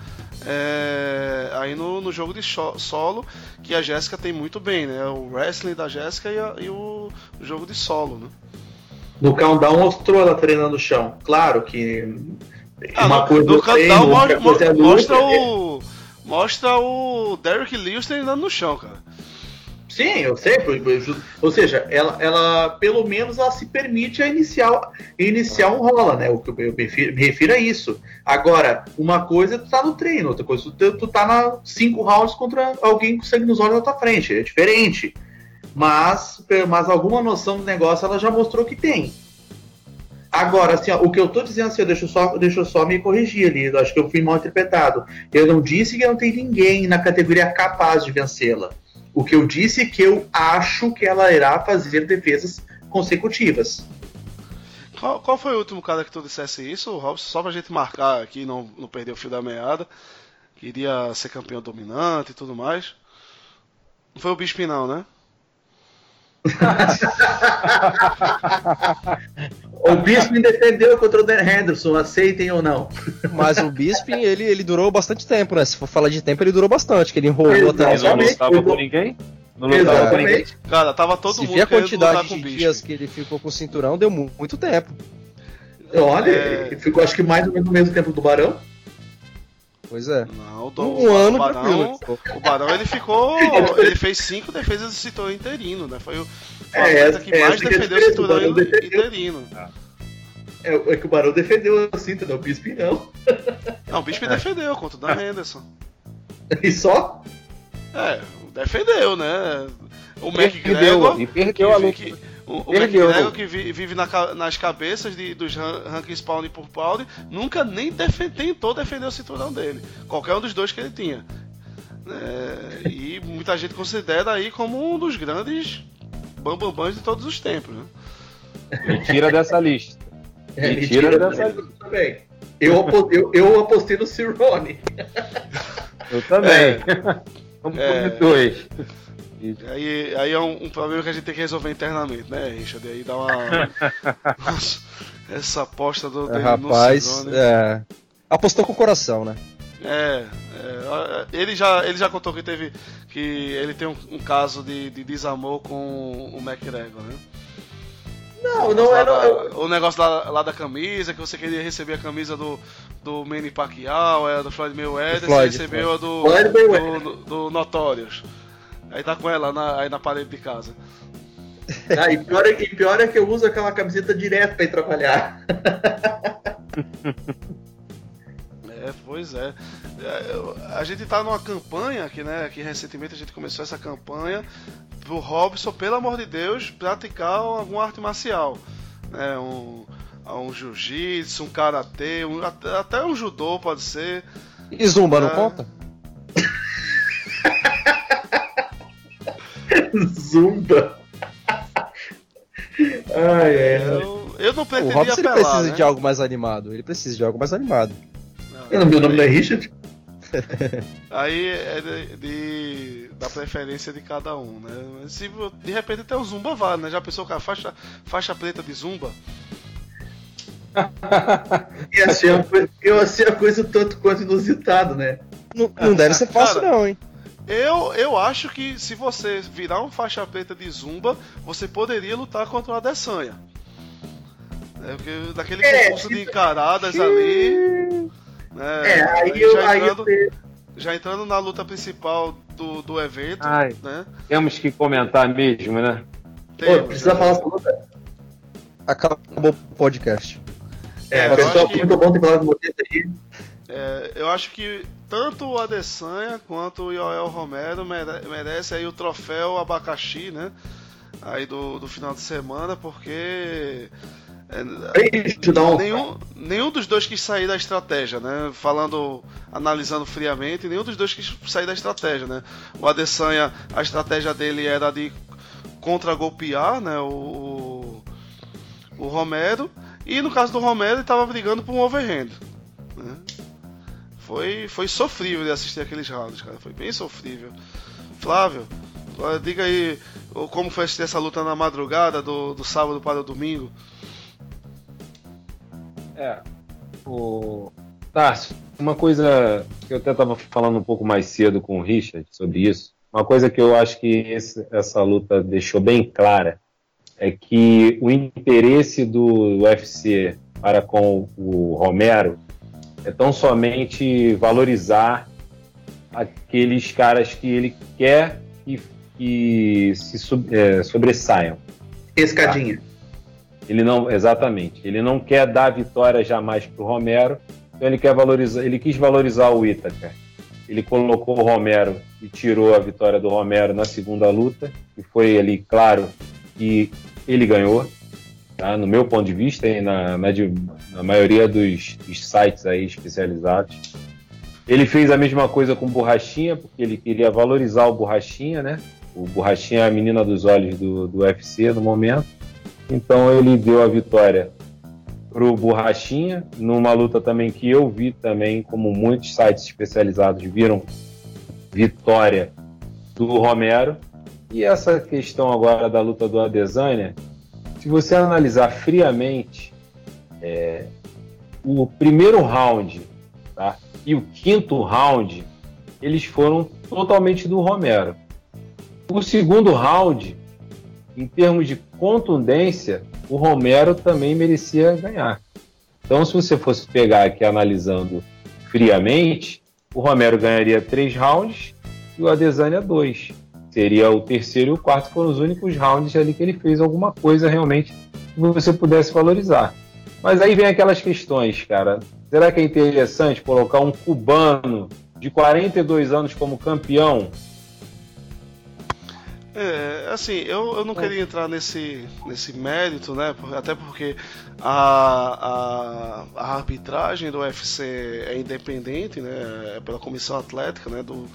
é, aí no, no, jogo de solo, que a Jéssica tem muito bem, né? O wrestling da Jéssica e, e o, o jogo de solo, né? No countdown mostrou ela treinando no chão. Claro que ah, uma no, coisa no treino, mostra, coisa mostra o. Mostra o Derek Lewis treinando no chão, cara. Sim, eu sei. Ou seja, ela, ela pelo menos ela se permite a iniciar, iniciar um rola, né? O que eu me refiro a isso. Agora, uma coisa é tu tá no treino, outra coisa é tu, tu tá na cinco rounds contra alguém com sangue nos olhos na tua frente. É diferente. Mas, mas alguma noção do negócio ela já mostrou que tem. Agora, assim, ó, o que eu tô dizendo, assim, deixa eu só, deixa eu só me corrigir ali, eu acho que eu fui mal interpretado. Eu não disse que não tem ninguém na categoria capaz de vencê-la. O que eu disse é que eu acho que ela irá fazer defesas consecutivas. Qual, qual foi o último cara que tu dissesse isso, Robson? Só pra gente marcar aqui não, não perder o fio da meada. Queria ser campeão dominante e tudo mais. Não foi o Bispinal, né? *laughs* o Bisping defendeu contra o Dan Henderson, aceitem ou não. Mas o Bisping, ele, ele durou bastante tempo, né? Se for falar de tempo, ele durou bastante, que ele enrolou até... Ele não lutava com ninguém? Não lutava com ninguém? Cara, tava todo Se mundo a quantidade de dias que ele ficou com o cinturão, deu muito tempo. Olha, é... ficou acho que mais ou menos no mesmo tempo do Barão. Pois é. Não, do, um o, ano o Barão, o Barão *laughs* ele ficou. ele fez cinco defesas do cinturão interino, né? Foi o, é, atleta que mais defendeu o cinturão interino. É, é, que o Barão defendeu assim, entendeu? O Bispo não. *laughs* Não, o Bispo defendeu contra o Dan Henderson. E só? É, defendeu, né? O McGregor. E perdeu a luta. O, o McGregor que vive na, nas cabeças de, dos rankings pound por pound nunca nem tentou defender o cinturão dele. Qualquer um dos dois que ele tinha. É, e muita gente considera aí como um dos grandes bambambãs de todos os tempos. Né? Me tira dessa lista. *laughs* É, me, tira, tira dessa lista também. Eu, eu, eu apostei no Cirone. Eu também. É, *laughs* Vamos é, dois. Aí, aí é um, um, problema que a gente tem que resolver internamente, né, Richard? E aí dá uma. *laughs* essa aposta do. É, rapaz, é, apostou com o coração, né? É, é, ele, já, ele já contou que teve. que ele tem um, um caso de, de, desamor com o McGregor, né? Não, não era. Da, o negócio lá, lá, da camisa, que você queria receber a camisa do, do Manny Pacquiao, era do Floyd Mayweather, Floyd, você recebeu a do, do, do, do Notorious. Aí tá com ela na, aí na parede de casa. *laughs* Ah, e, pior é, e pior é que eu uso aquela camiseta direto pra ir trabalhar. *laughs* É, pois é. é. A gente tá numa campanha aqui, né? Que recentemente a gente começou essa campanha pro Robson, pelo amor de Deus, praticar alguma arte marcial. Né, um, um jiu-jitsu, um karatê, um, até um judô pode ser. E zumba é... não conta? *laughs* *laughs* Zumba. Ai, é. Eu, eu não pretendia o Robson apelar, precisa né? de algo mais animado. Ele precisa de algo mais animado. Não, o meu nome não é Richard? *laughs* Aí é de, de, da preferência de cada um, né? Se de repente até o Zumba vale, né? Já pensou com a faixa, faixa preta de Zumba? coisa, ia ser uma coisa tanto quanto inusitado, né? Não, não deve *laughs* ser fácil, Cara, não, hein? Eu, eu acho que se você virar um faixa preta de zumba, você poderia lutar contra o Adesanya. É, porque daquele é, concurso de encaradas ali. Né, é, aí eu, já, entrando, aí eu... já entrando na luta principal do, do evento. Ai, né? Temos que comentar mesmo, né? Temos, Pô, precisa né? falar essa luta. Acabou o podcast. É, pessoal, que... muito bom ter falado com vocês aí. É, eu acho que tanto o Adesanya quanto o Yoel Romero mere merece aí o troféu abacaxi, né? Aí do, do final de semana, porque é, nenhum, nenhum dos dois quis sair da estratégia, né? Falando, analisando friamente, nenhum dos dois quis sair da estratégia, né? O Adesanya, a estratégia dele era de contra-golpear, né? O, o Romero. E no caso do Romero, ele estava brigando por um overhand. Né? Foi, foi sofrível de assistir aqueles rounds, cara. Foi bem sofrível. Flávio, diga aí como foi assistir essa luta na madrugada, do, do sábado para o domingo. É. O. Tarso, uma coisa que eu até estava falando um pouco mais cedo com o Richard sobre isso. Uma coisa que eu acho que esse, essa luta deixou bem clara é que o interesse do UFC para com o Romero é tão somente valorizar aqueles caras que ele quer que, que se é, sobressaiam. Escadinha. Tá? Ele não, exatamente. Ele não quer dar vitória jamais para o Romero. Então ele quer valorizar, ele quis valorizar o Itaker. Ele colocou o Romero e tirou a vitória do Romero na segunda luta, e foi ali claro que ele ganhou tá? no meu ponto de vista e na, na, na maioria dos, dos, sites aí especializados. Ele fez a mesma coisa com Borrachinha, porque ele queria valorizar o Borrachinha, né? O Borrachinha é a menina dos olhos do, do UFC no momento. Então ele deu a vitória pro Borrachinha, numa luta também que eu vi também, como muitos sites especializados viram, vitória do Romero. E essa questão agora da luta do Adesanya, se você analisar friamente, é, o primeiro round tá, e o quinto round, eles foram totalmente do Romero. O segundo round, em termos de contundência, o Romero também merecia ganhar. Então, se você fosse pegar aqui analisando friamente, o Romero ganharia três rounds e o Adesanya dois. Seria o terceiro e o quarto foram os únicos rounds ali que ele fez alguma coisa realmente que você pudesse valorizar. Mas aí vem aquelas questões, cara. Será que é interessante colocar um cubano de 42 anos como campeão é, assim, eu, eu não queria entrar nesse, nesse mérito, né? Até porque a, a, a arbitragem do UFC é independente, né? É pela comissão atlética, né? Do,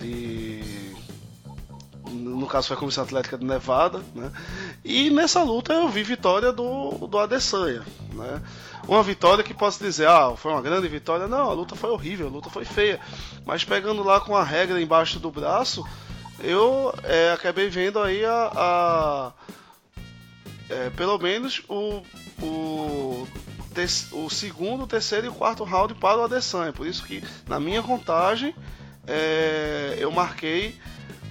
de, no caso foi a Comissão Atlética de Nevada, né? E nessa luta eu vi vitória do, do Adesanya, né? Uma vitória que posso dizer, ah, foi uma grande vitória. Não, a luta foi horrível, a luta foi feia. Mas pegando lá com a regra embaixo do braço, eu é, acabei vendo aí a. a é, pelo menos o, o, o segundo, terceiro e quarto round para o Adesanya. Por isso que na minha contagem é, eu marquei.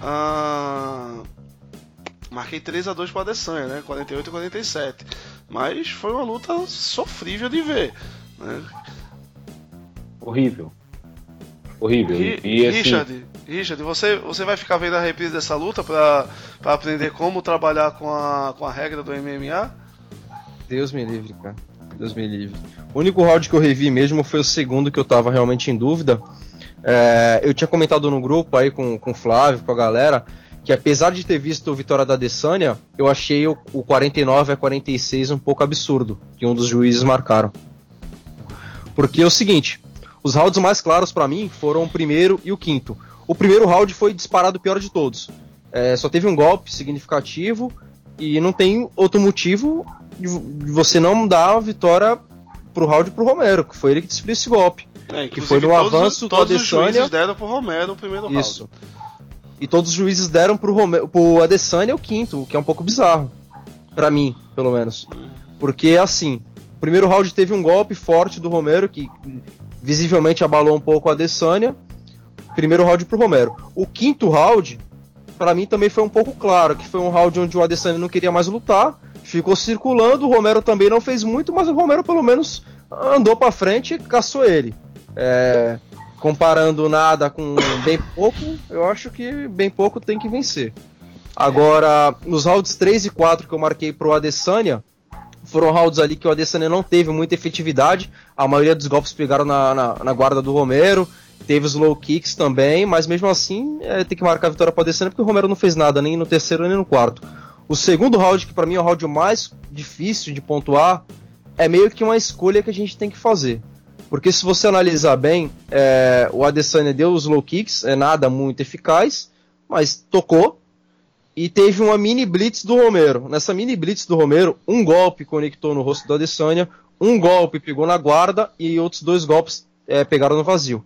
Ah, marquei 3 a 2 para Adesanya, né? 48 e 47. Mas foi uma luta sofrível de ver. Né? Horrível. Horrível. E, e assim, Richard, Richard, você, você vai ficar vendo a reprise dessa luta para aprender como trabalhar com a, com a regra do MMA? Deus me livre, cara. Deus me livre. O único round que eu revi mesmo foi o segundo que eu tava realmente em dúvida. É, eu tinha comentado no grupo aí com, com o Flávio, com a galera, que apesar de ter visto vitória da Adesanya, eu achei o, o 49 a 46 um pouco absurdo, que um dos juízes marcaram. Porque é o seguinte, os rounds mais claros para mim foram o primeiro e o quinto. O primeiro round foi disparado o pior de todos. É, só teve um golpe significativo e não tem outro motivo de, você não dar a vitória pro round pro Romero, que foi ele que desferiu esse golpe. É, que foi no todos, avanço todos do Adesanya. Os juízes deram pro Romero o primeiro round. Isso. E todos os juízes deram pro, Romero, pro Adesanya o quinto, o que é um pouco bizarro. para mim, pelo menos. Porque, assim, o primeiro round teve um golpe forte do Romero, que visivelmente abalou um pouco a Adesanya primeiro round pro Romero. O quinto round, para mim também foi um pouco claro, que foi um round onde o Adesanya não queria mais lutar, ficou circulando, o Romero também não fez muito, mas o Romero pelo menos andou para frente e caçou ele. É, comparando nada com bem pouco, eu acho que bem pouco tem que vencer. Agora, nos rounds 3 e 4 que eu marquei pro Adesanya, foram rounds ali que o Adesanya não teve muita efetividade, a maioria dos golpes pegaram na, na, na guarda do Romero, Teve os low kicks também, mas mesmo assim é, tem que marcar a vitória para descer porque o Romero não fez nada nem no terceiro nem no quarto. O segundo round, que para mim é o round mais difícil de pontuar, é meio que uma escolha que a gente tem que fazer. Porque se você analisar bem, é, o Adesanya deu os low kicks, é nada muito eficaz, mas tocou. E teve uma mini blitz do Romero. Nessa mini blitz do Romero, um golpe conectou no rosto do Adesanya, um golpe pegou na guarda e outros dois golpes é, pegaram no vazio.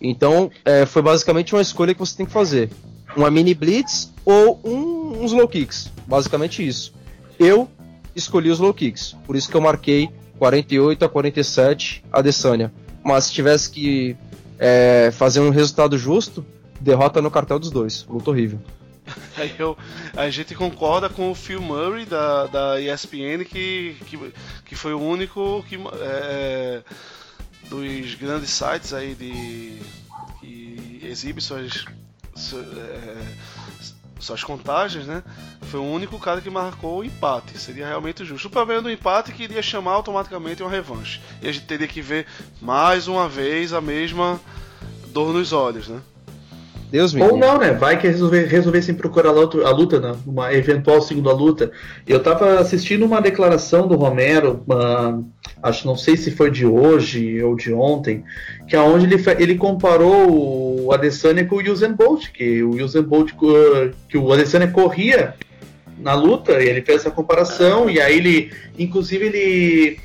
Então, é, foi basicamente uma escolha que você tem que fazer. Uma mini blitz ou um, uns low kicks. Basicamente isso. Eu escolhi os low kicks. Por isso que eu marquei 48 a 47 a Adesanya. Mas se tivesse que é, fazer um resultado justo, derrota no cartel dos dois. Luta horrível. Aí *laughs* eu, a gente concorda com o Phil Murray da, da ESPN que, que, que foi o único que é, dos grandes sites aí de que exibe suas, suas, é, suas contagens, né? Foi o único cara que marcou o empate. Seria realmente justo. O problema do empate é que iria chamar automaticamente uma revanche. E a gente teria que ver mais uma vez a mesma dor nos olhos, né? Deus me Ou não, né? Vai que resolver, resolvessem procurar a luta, a luta né? uma eventual segunda luta. Eu tava assistindo uma declaração do Romero, uma, acho não sei se foi de hoje ou de ontem, que aonde ele, ele comparou o Adesanya com o Usain Bolt, que o Usain Bolt que o Adesanya corria na luta, e ele fez essa comparação e aí ele, inclusive ele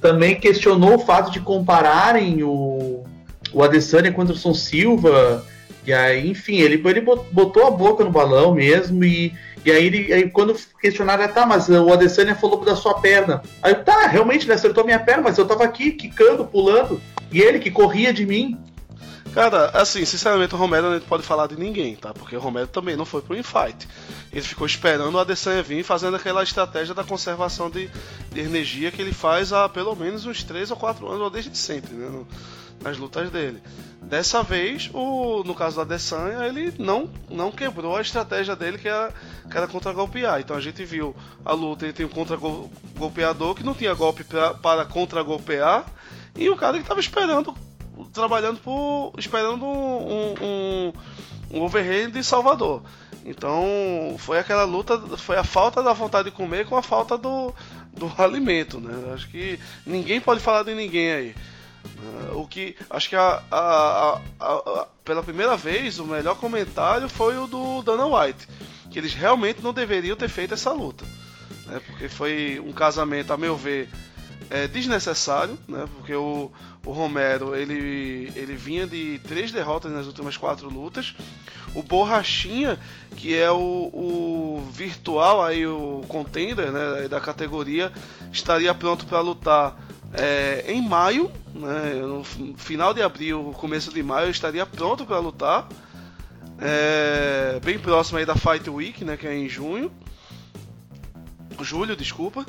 também questionou o fato de compararem o o Adesanya com o Anderson Silva e aí, enfim, ele, ele botou a boca no balão mesmo e, e aí, ele, aí quando questionaram, ah, tá, mas o Adesanya falou da sua perna. Aí, tá, realmente ele acertou minha perna, mas eu tava aqui, quicando, pulando, e ele que corria de mim. Cara, assim, sinceramente, o Romero não pode falar de ninguém, tá? Porque o Romero também não foi pro infight. Ele ficou esperando o Adesanya vir fazendo aquela estratégia da conservação de, de, energia que ele faz há pelo menos uns 3 ou 4 anos, ou desde sempre, né? Nas lutas dele. Dessa vez, o, no caso do Adesanya, ele não, não quebrou a estratégia dele, que era, que era contra-golpear. Então a gente viu a luta, ele tem um contra-golpeador que não tinha golpe pra, para contra-golpear, e o cara que estava esperando trabalhando por. esperando um, um, um overhead de Salvador. Então foi aquela luta, foi a falta da vontade de comer com a falta do, do *laughs* alimento, né? Acho que ninguém pode falar de ninguém aí. Uh, o que acho que a, a, a, pela primeira vez o melhor comentário foi o do Dana White, que eles realmente não deveriam ter feito essa luta, né? Porque foi um casamento, a meu ver, é, desnecessário, né? Porque o, o Romero ele, ele vinha de três derrotas nas últimas quatro lutas. O Borrachinha, que é o, o virtual aí o contender né, da categoria, estaria pronto para lutar é, em maio, né, no final de abril, começo de maio, estaria pronto para lutar. É, bem próximo aí da Fight Week, né, que é em junho. Julho, desculpa.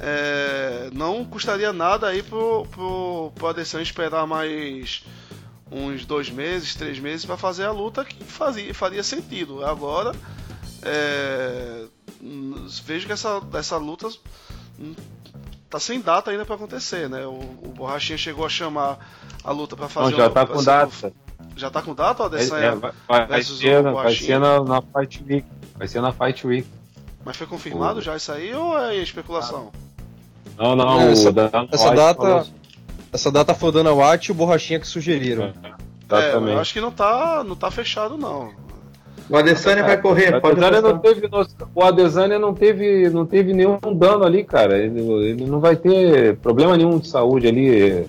É, não custaria nada aí pro, pro, pro esperar mais uns dois meses, três meses para fazer a luta que fazia, faria sentido. Agora, é, vejo que essa, essa luta tá sem data ainda para acontecer, né? O, o Borrachinha chegou a chamar a luta para fazer. Não, já tá com data. Já tá com data, o Adesanya? É, vai, vai, vai, ser, vai ser na, na Fight Week. Vai ser na Fight Week. Mas foi confirmado já isso aí ou é especulação? Ah. Não, não, essa, essa data. Essa data foi o Dana White e o Borrachinha que sugeriram. É, é eu acho que não tá, não tá fechado, não. O Adesanya vai correr, o Adesanya não teve, O Adesanya não teve, não teve nenhum dano ali, cara. Ele, ele não vai ter problema nenhum de saúde ali,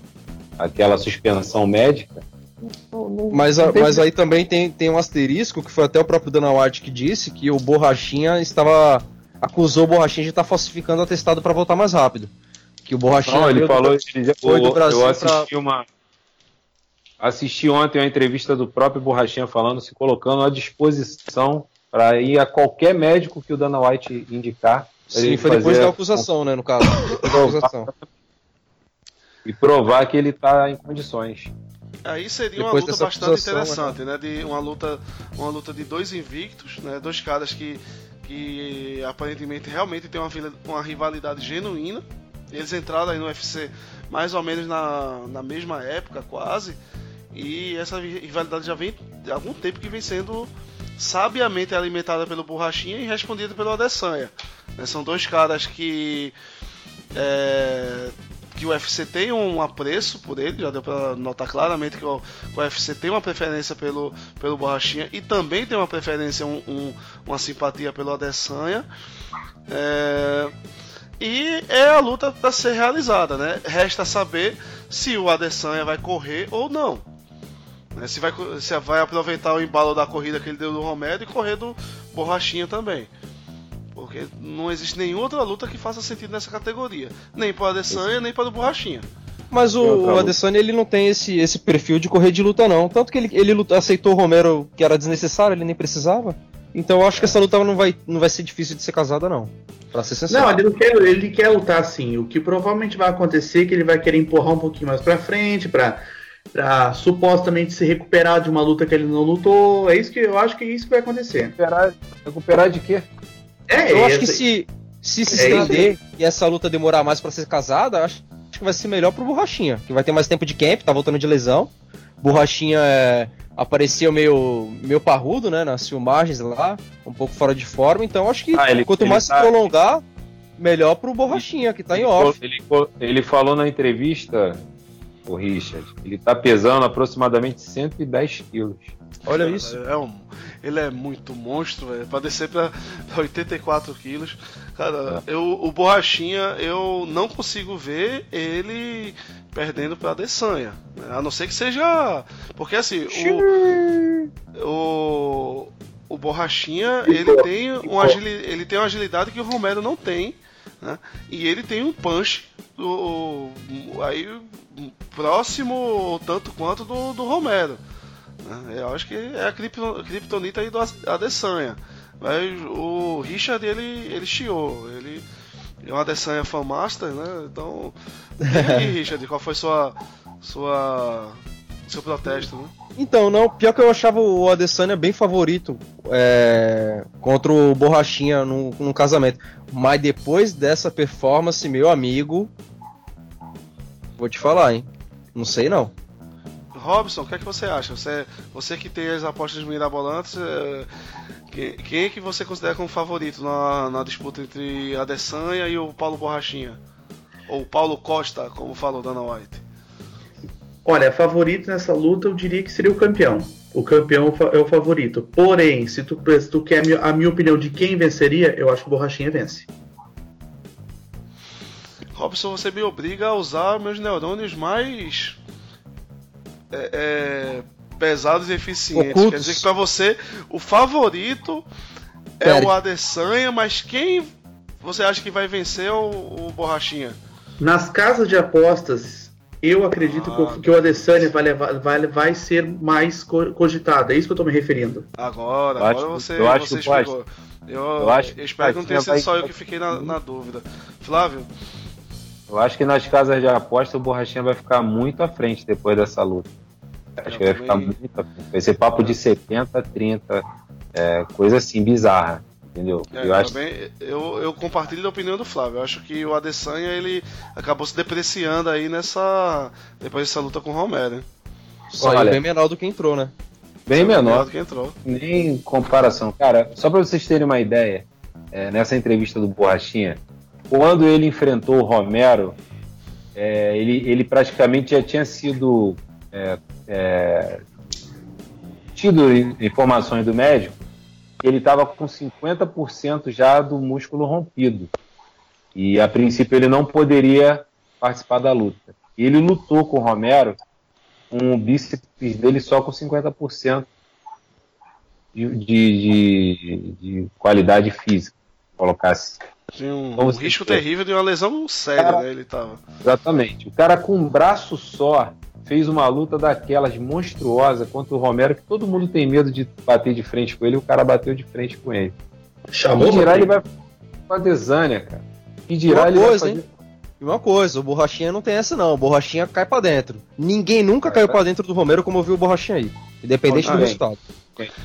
aquela suspensão médica. Mas, mas aí também tem, tem um asterisco que foi até o próprio Dana White que disse que o Borrachinha estava acusou o Borrachinha de estar falsificando o atestado para voltar mais rápido. Que o Borrachinha. Não, ele falou. Ele, foi do Brasil eu assisti pra... uma. Assisti ontem uma entrevista do próprio Borrachinha falando, se colocando à disposição para ir a qualquer médico que o Dana White indicar. Sim, foi depois da acusação, né, no caso. acusação. E provar que ele está em condições. Aí seria uma luta bastante interessante, né? De uma luta, uma luta de dois invictos, né? Dois caras que que aparentemente realmente tem uma, uma rivalidade genuína. Eles entraram aí no UFC mais ou menos na, na mesma época, quase. E essa rivalidade já vem há algum tempo que vem sendo sabiamente alimentada pelo Borrachinha e respondida pelo Adesanya. Né? São dois caras que é, que o UFC tem um apreço por ele, já deu para notar claramente que o, o, UFC tem uma preferência pelo, pelo Borrachinha e também tem uma preferência, um, um, uma simpatia pelo Adesanya. É, e é a luta para ser realizada, né? Resta saber se o Adesanya vai correr ou não. Né? Se, vai, se vai aproveitar o embalo da corrida que ele deu do Romero e correr do Borrachinha também. Porque não existe nenhuma outra luta que faça sentido nessa categoria. Nem para o Adesanya, nem para o Borrachinha. Mas o, o Adesanya ele não tem esse, esse perfil de correr de luta não. Tanto que ele, ele luta, aceitou o Romero que era desnecessário, ele nem precisava. Então eu acho que essa luta não vai, não vai ser difícil de ser casada não. Pra ser sincero. Não, ele não quer, ele quer lutar sim. O que provavelmente vai acontecer é que ele vai querer empurrar um pouquinho mais pra frente, pra, pra supostamente se recuperar de uma luta que ele não lutou. É isso que eu acho que é isso que vai acontecer. Recuperar, recuperar de quê? É, eu acho que se, se se é estender e essa luta demorar mais para ser casada, acho, acho, que vai ser melhor pro Borrachinha, que vai ter mais tempo de camp, tá voltando de lesão. Borrachinha é, apareceu meio, meio parrudo, né, nas filmagens lá, um pouco fora de forma, então acho que ah, ele, quanto ele mais tá... se prolongar, melhor pro Borrachinha, que tá ele, em off. Ele, ele falou na entrevista, o Richard, ele tá pesando aproximadamente 110 quilos. Olha isso. É um, ele é muito monstro, velho. Pra descer pra, 84 quilos. Cara, é. eu, o Borrachinha, eu não consigo ver ele perdendo pra Adesanya. Né? A não ser que seja. Porque assim, o. O, o Borrachinha, ele tem, um agili, ele tem uma agilidade que o Romero não tem. Né? E ele tem um punch do, aí próximo tanto quanto do, do Romero. Né? Eu acho que é a Kryptonita aí do Adesanya. Mas o Richard, ele, ele chiou. Ele é um Adesanya fan master, né? Então. E aí, *laughs* Richard, qual foi sua. sua. Seu protesto, né? Então, não, pior que eu achava o Adesanya bem favorito é, contra o Borrachinha no, no casamento. Mas depois dessa performance, meu amigo. Vou te falar, hein? Não sei não. Robson, o que é que você acha? Você, você que tem as apostas mirabolantes, é, quem, quem é que você considera como favorito na, na disputa entre Adesanya e o Paulo Borrachinha? Ou Paulo Costa, como falou Dana White? Olha, favorito nessa luta eu diria que seria o campeão. O campeão é o favorito. Porém, se tu, se tu quer a minha opinião de quem venceria, eu acho que o Borrachinha vence. Robson, você me obriga a usar meus neurônios mais é, é, pesados e eficientes. Ocultos. Quer dizer que pra você, o favorito é o Adesanya, mas quem você acha que vai vencer é o, o Borrachinha? Nas casas de apostas, eu acredito ah, que o Adesanya vai, levar, vai, vai ser mais cogitado. É isso que eu tô me referindo. Agora, agora você, eu acho você explicou. Eu, eu, acho, eu espero que não tenha sido só eu que fiquei na, na dúvida. Flávio? Eu acho que nas casas de aposta o Borrachinha vai ficar muito à frente depois dessa luta. Acho eu que vai ficar muito à frente. Vai ser papo de 70, 30, é, coisa assim bizarra. Entendeu? É, eu, acho... eu, eu compartilho a opinião do Flávio. Eu acho que o Adesanya ele acabou se depreciando aí nessa. depois dessa luta com o Romero. Só Olha, bem menor do que entrou, né? Bem menor, menor do que entrou. Nem comparação. Cara, só pra vocês terem uma ideia, é, nessa entrevista do Borrachinha, quando ele enfrentou o Romero, é, ele, ele praticamente já tinha sido é, é, tido informações do médico ele estava com 50% já do músculo rompido. E a princípio ele não poderia participar da luta. Ele lutou com o Romero com o bíceps dele só com 50% de, de, de, de qualidade física, colocar assim. Tinha um, um risco terrível de uma lesão séria, cara, né? Ele tava. Exatamente. O cara com um braço só fez uma luta daquelas monstruosa contra o Romero, que todo mundo tem medo de bater de frente com ele, e o cara bateu de frente com ele. Chamou? Dirá ele vai com a Desânia, cara. E dirá ele coisa, vai fazer... hein? E uma coisa, o Borrachinha não tem essa não, o Borrachinha cai para dentro. Ninguém nunca caiu para dentro do Romero como eu vi o Borrachinha aí, independente do resultado.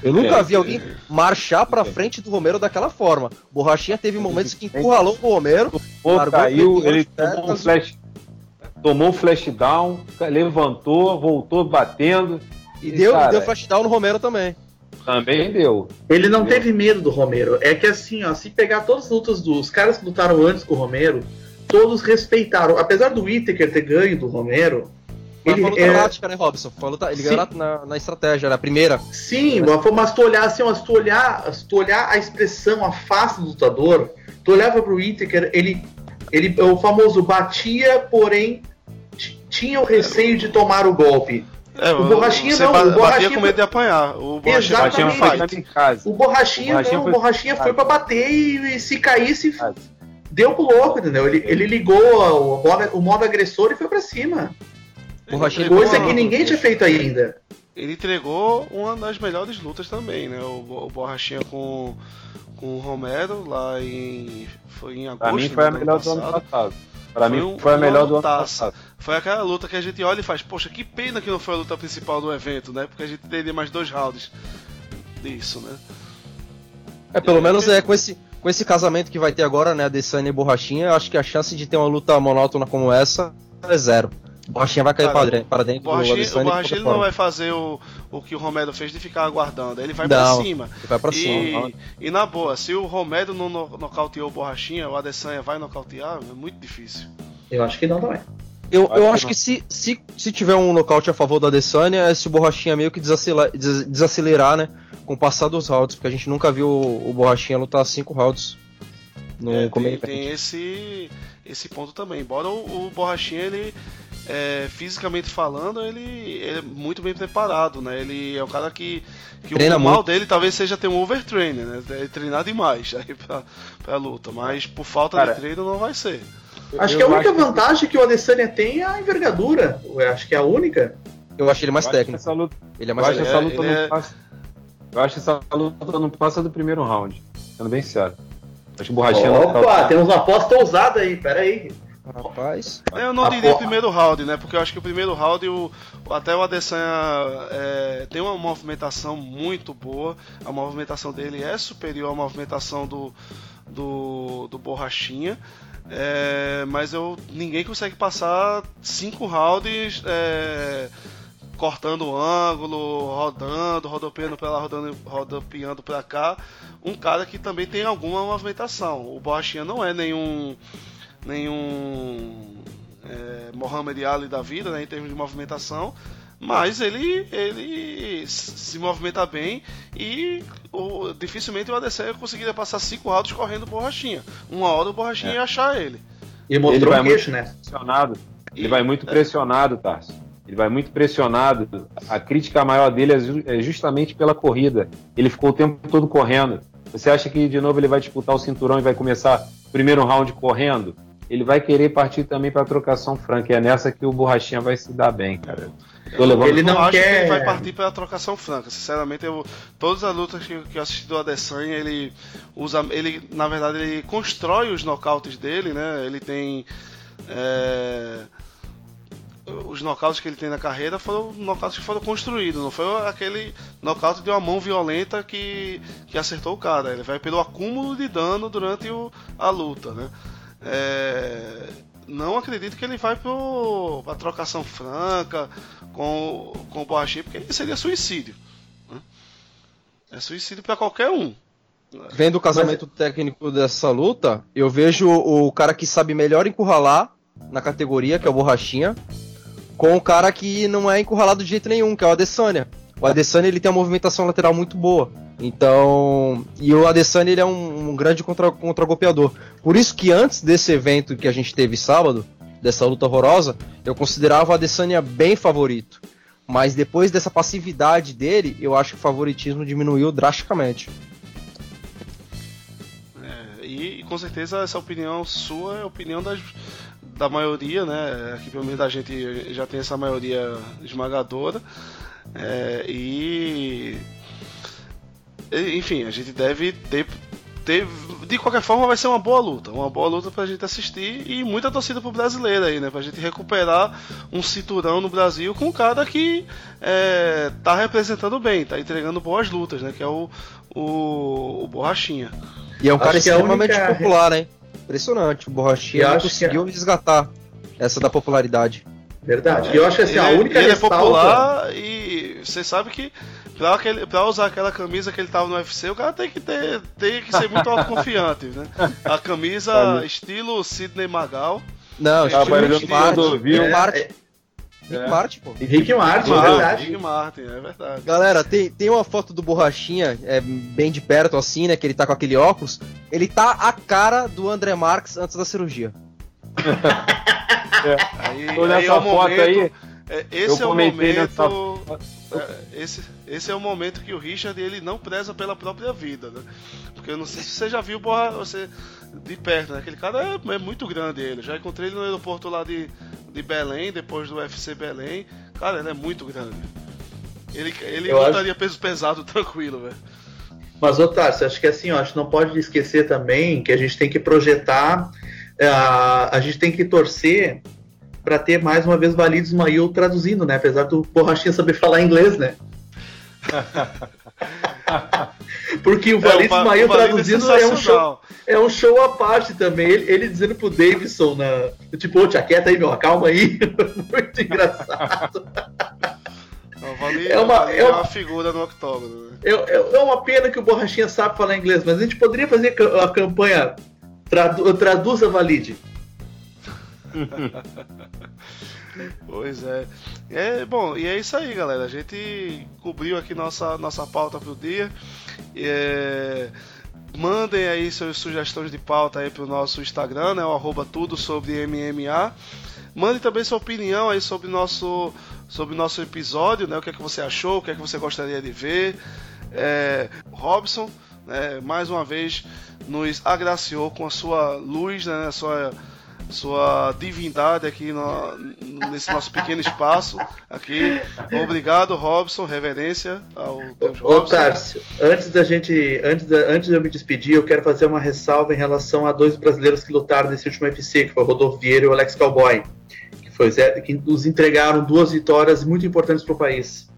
Eu nunca vi alguém marchar pra frente do Romero daquela forma. Borrachinha teve momentos que encurralou o Romero, Pô, caiu, ele tomou um flash, tomou um flash down, levantou, voltou batendo. E, e deu, cara, deu flash down no Romero também. Também deu. Ele não deu. teve medo do Romero. É que assim, ó, se pegar todas as lutas dos caras que lutaram antes com o Romero, todos respeitaram. Apesar do Whittaker ter ganho do Romero, ele, foi luta é... tática, né, Robson? Foi luta... Ele ganhou na, na estratégia, na primeira. Sim, mas, mas tu olhar assim, mas tu olhar, se tu olhar a expressão, a face do lutador, tu olhava pro Whittaker, ele, ele o famoso batia, porém tinha o receio de tomar o golpe. É, o Borrachinha não, o Borrachinha com medo de apanhar. O Borrachinha Exatamente. Em casa. O Borrachinha, o Borrachinha não, foi... o Borrachinha foi pra bater e, e se caísse, deu pro louco, entendeu? Ele, ele ligou o modo, o modo agressor e foi pra cima. Borrachinha Coisa que ninguém tinha feito ainda. Ele entregou uma das melhores lutas também, né? O, o Borrachinha com, com o Romero lá em. Foi em agosto. Pra mim foi a melhor do ano passado. Pra foi mim um, foi a melhor do ano passado. Foi aquela luta que a gente olha e faz, poxa, que pena que não foi a luta principal do evento, né? Porque a gente teria mais dois rounds disso, né? É, pelo menos é com esse, com esse casamento que vai ter agora, né? A Desane e Borrachinha, eu acho que a chance de ter uma luta monótona como essa é zero. Borrachinha vai cair Cara, para dentro Adesanya. O Borrachinha não vai fazer o, o que o Romero fez de ficar aguardando. Ele vai para cima. Ele vai pra e, cima. E na boa, se o Romero não nocauteou o Borrachinha, o Adesanya vai nocautear, é muito difícil. Eu acho que não também. Eu, eu acho que se, se, se tiver um nocaute a favor do Adesanya, é se o Borrachinha meio que desacelerar, desacelerar, né? Com o passar dos rounds, porque a gente nunca viu o, o Borrachinha lutar cinco rounds no é, tem, tem esse, esse ponto também. Embora o, o Borrachinha ele é, fisicamente falando, ele, ele, é muito bem preparado, né? Ele é o cara que, que o mal dele talvez seja ter um overtrain, né? É treinar demais *laughs* aí pra, pra luta, mas por falta cara, de treino não vai ser. Acho que a única vantagem que... que o Adesanya tem é a envergadura. Eu acho que é a única. Eu acho ele mais eu técnico. Luta, ele é mais eu técnico. Acho essa luta é... passa, eu acho essa luta não passa do primeiro round. Sendo bem sério. Acho que borrachinha Opa, tá... temos uma aposta ousada aí, pera aí. Rapaz. Eu não diria o primeiro round, né? Porque eu acho que o primeiro round, o, até o Adesanya é, tem uma movimentação muito boa. A movimentação dele é superior à movimentação do, do, do Borrachinha. É, mas eu ninguém consegue passar cinco rounds é, cortando o ângulo, rodando, rodopiando para lá, rodando, rodopiando para cá. Um cara que também tem alguma movimentação. O Borrachinha não é nenhum nenhum é, Mohamed Ali da vida, né, em termos de movimentação, mas ele, ele se movimenta bem e o, dificilmente o Adesanya conseguiria passar cinco rounds correndo borrachinha. Uma hora o borrachinha é. ia achar ele. E mostrou ele vai queixo, muito né? Pressionado. Ele e, vai muito é. pressionado, Tarso. Ele vai muito pressionado. A crítica maior dele é, é justamente pela corrida. Ele ficou o tempo todo correndo. Você acha que de novo ele vai disputar o cinturão e vai começar o primeiro round correndo? Ele vai querer partir também para trocação franca. E é nessa que o Borrachinha vai se dar bem, cara. Tô levando... Ele não, não quer... acho que ele vai partir para a trocação franca. Sinceramente, eu, todas as lutas que, que eu assisti do Adesanya, ele usa, ele na verdade ele constrói os nocautes dele, né? Ele tem é... os nocautes que ele tem na carreira foram nocautes que foram construídos, não foi aquele nocaute de uma mão violenta que, que acertou o cara. Ele vai pelo acúmulo de dano durante o, a luta, né? É, não acredito que ele vai para a trocação franca com, com o Borrachinha, porque seria suicídio. Né? É suicídio para qualquer um. Vendo o casamento Mas... técnico dessa luta, eu vejo o cara que sabe melhor encurralar na categoria, que é o Borrachinha, com o cara que não é encurralado de jeito nenhum, que é o Adesanya. O Adesanya ele tem uma movimentação lateral muito boa. Então, e o Adesanya ele é um, um grande contra, contra-golpeador. Por isso que antes desse evento que a gente teve sábado, dessa luta horrorosa, eu considerava o Adesanya bem favorito. Mas depois dessa passividade dele, eu acho que o favoritismo diminuiu drasticamente. É, e, e, com certeza essa opinião sua é a opinião das, da maioria, né? Aqui pelo menos a gente já tem essa maioria esmagadora. É, e enfim, a gente deve ter, ter. De qualquer forma, vai ser uma boa luta. Uma boa luta pra gente assistir e muita torcida pro brasileiro aí, né? Pra gente recuperar um cinturão no Brasil com um cara que é, tá representando bem, tá entregando boas lutas, né? Que é o, o, o Borrachinha. E é um cara extremamente única... popular, hein? Impressionante. O Borrachinha conseguiu que... resgatar essa da popularidade. Verdade. E eu acho assim, ele, a é- única ele é popular e você sabe que pra, aquele, pra usar aquela camisa que ele tava no UFC, o cara tem que ter, tem que ser muito autoconfiante, né? A camisa *laughs* estilo Sidney Magal. Não, estilo Rick Martin. Rick é, Martin. É. Rick Martin, pô. Rick Martin, é verdade. Rick Martin, é verdade. Galera, tem, tem uma foto do Borrachinha, é, bem de perto assim, né? Que ele tá com aquele óculos. Ele tá a cara do André Marques antes da cirurgia. *laughs* é. Aí, aí é foto momento, aí. É, esse eu é o momento. Nessa... É, esse, esse é o momento que o Richard ele não preza pela própria vida, né? Porque eu não sei se você já viu você de perto, né? Aquele cara é, é, muito grande ele. Já encontrei ele no aeroporto lá de, de Belém, depois do UFC Belém. Cara, ele é muito grande. Ele, ele botaria acho... peso pesado *laughs* tranquilo, velho. Mas, Otário, acho que assim, ó, a gente não pode esquecer também que a gente tem que projetar, uh, a gente tem que torcer para ter mais uma vez Valide Ismail traduzindo, né? Apesar do Borrachinha saber *laughs* falar inglês, né? Porque o Valide é, traduzindo é, é, um show, é um show à parte também. Ele, ele dizendo pro Davidson, na, tipo, ô, tia, quieta aí, meu, calma aí. *laughs* Muito engraçado. é, uma, é uma figura no octógono. Né? É, é, é, uma pena que o Borrachinha sabe falar inglês, mas a gente poderia fazer a campanha tradu, Traduza Valide. *laughs* pois é. é. Bom, e é isso aí, galera. A gente cobriu aqui nossa, nossa pauta pro dia. É, mandem aí suas sugestões de pauta aí pro nosso Instagram, né? O arroba tudo sobre MMA. Mande também sua opinião aí sobre nosso sobre nosso episódio, né? O que é que você achou, o que é que você gostaria de ver. É, Robson, né, mais uma vez, nos agraciou com a sua luz, né? A sua sua divindade aqui no, nesse nosso pequeno espaço. Aqui. Obrigado, Robson. Reverência ao Deus Ô, Robson. Tarso, antes da gente. Antes, da, antes de eu me despedir, eu quero fazer uma ressalva em relação a dois brasileiros que lutaram nesse último UFC, que foi o Rodolfo Vieira e o Alex Cowboy. Que, foi, que nos entregaram duas vitórias muito importantes para o país.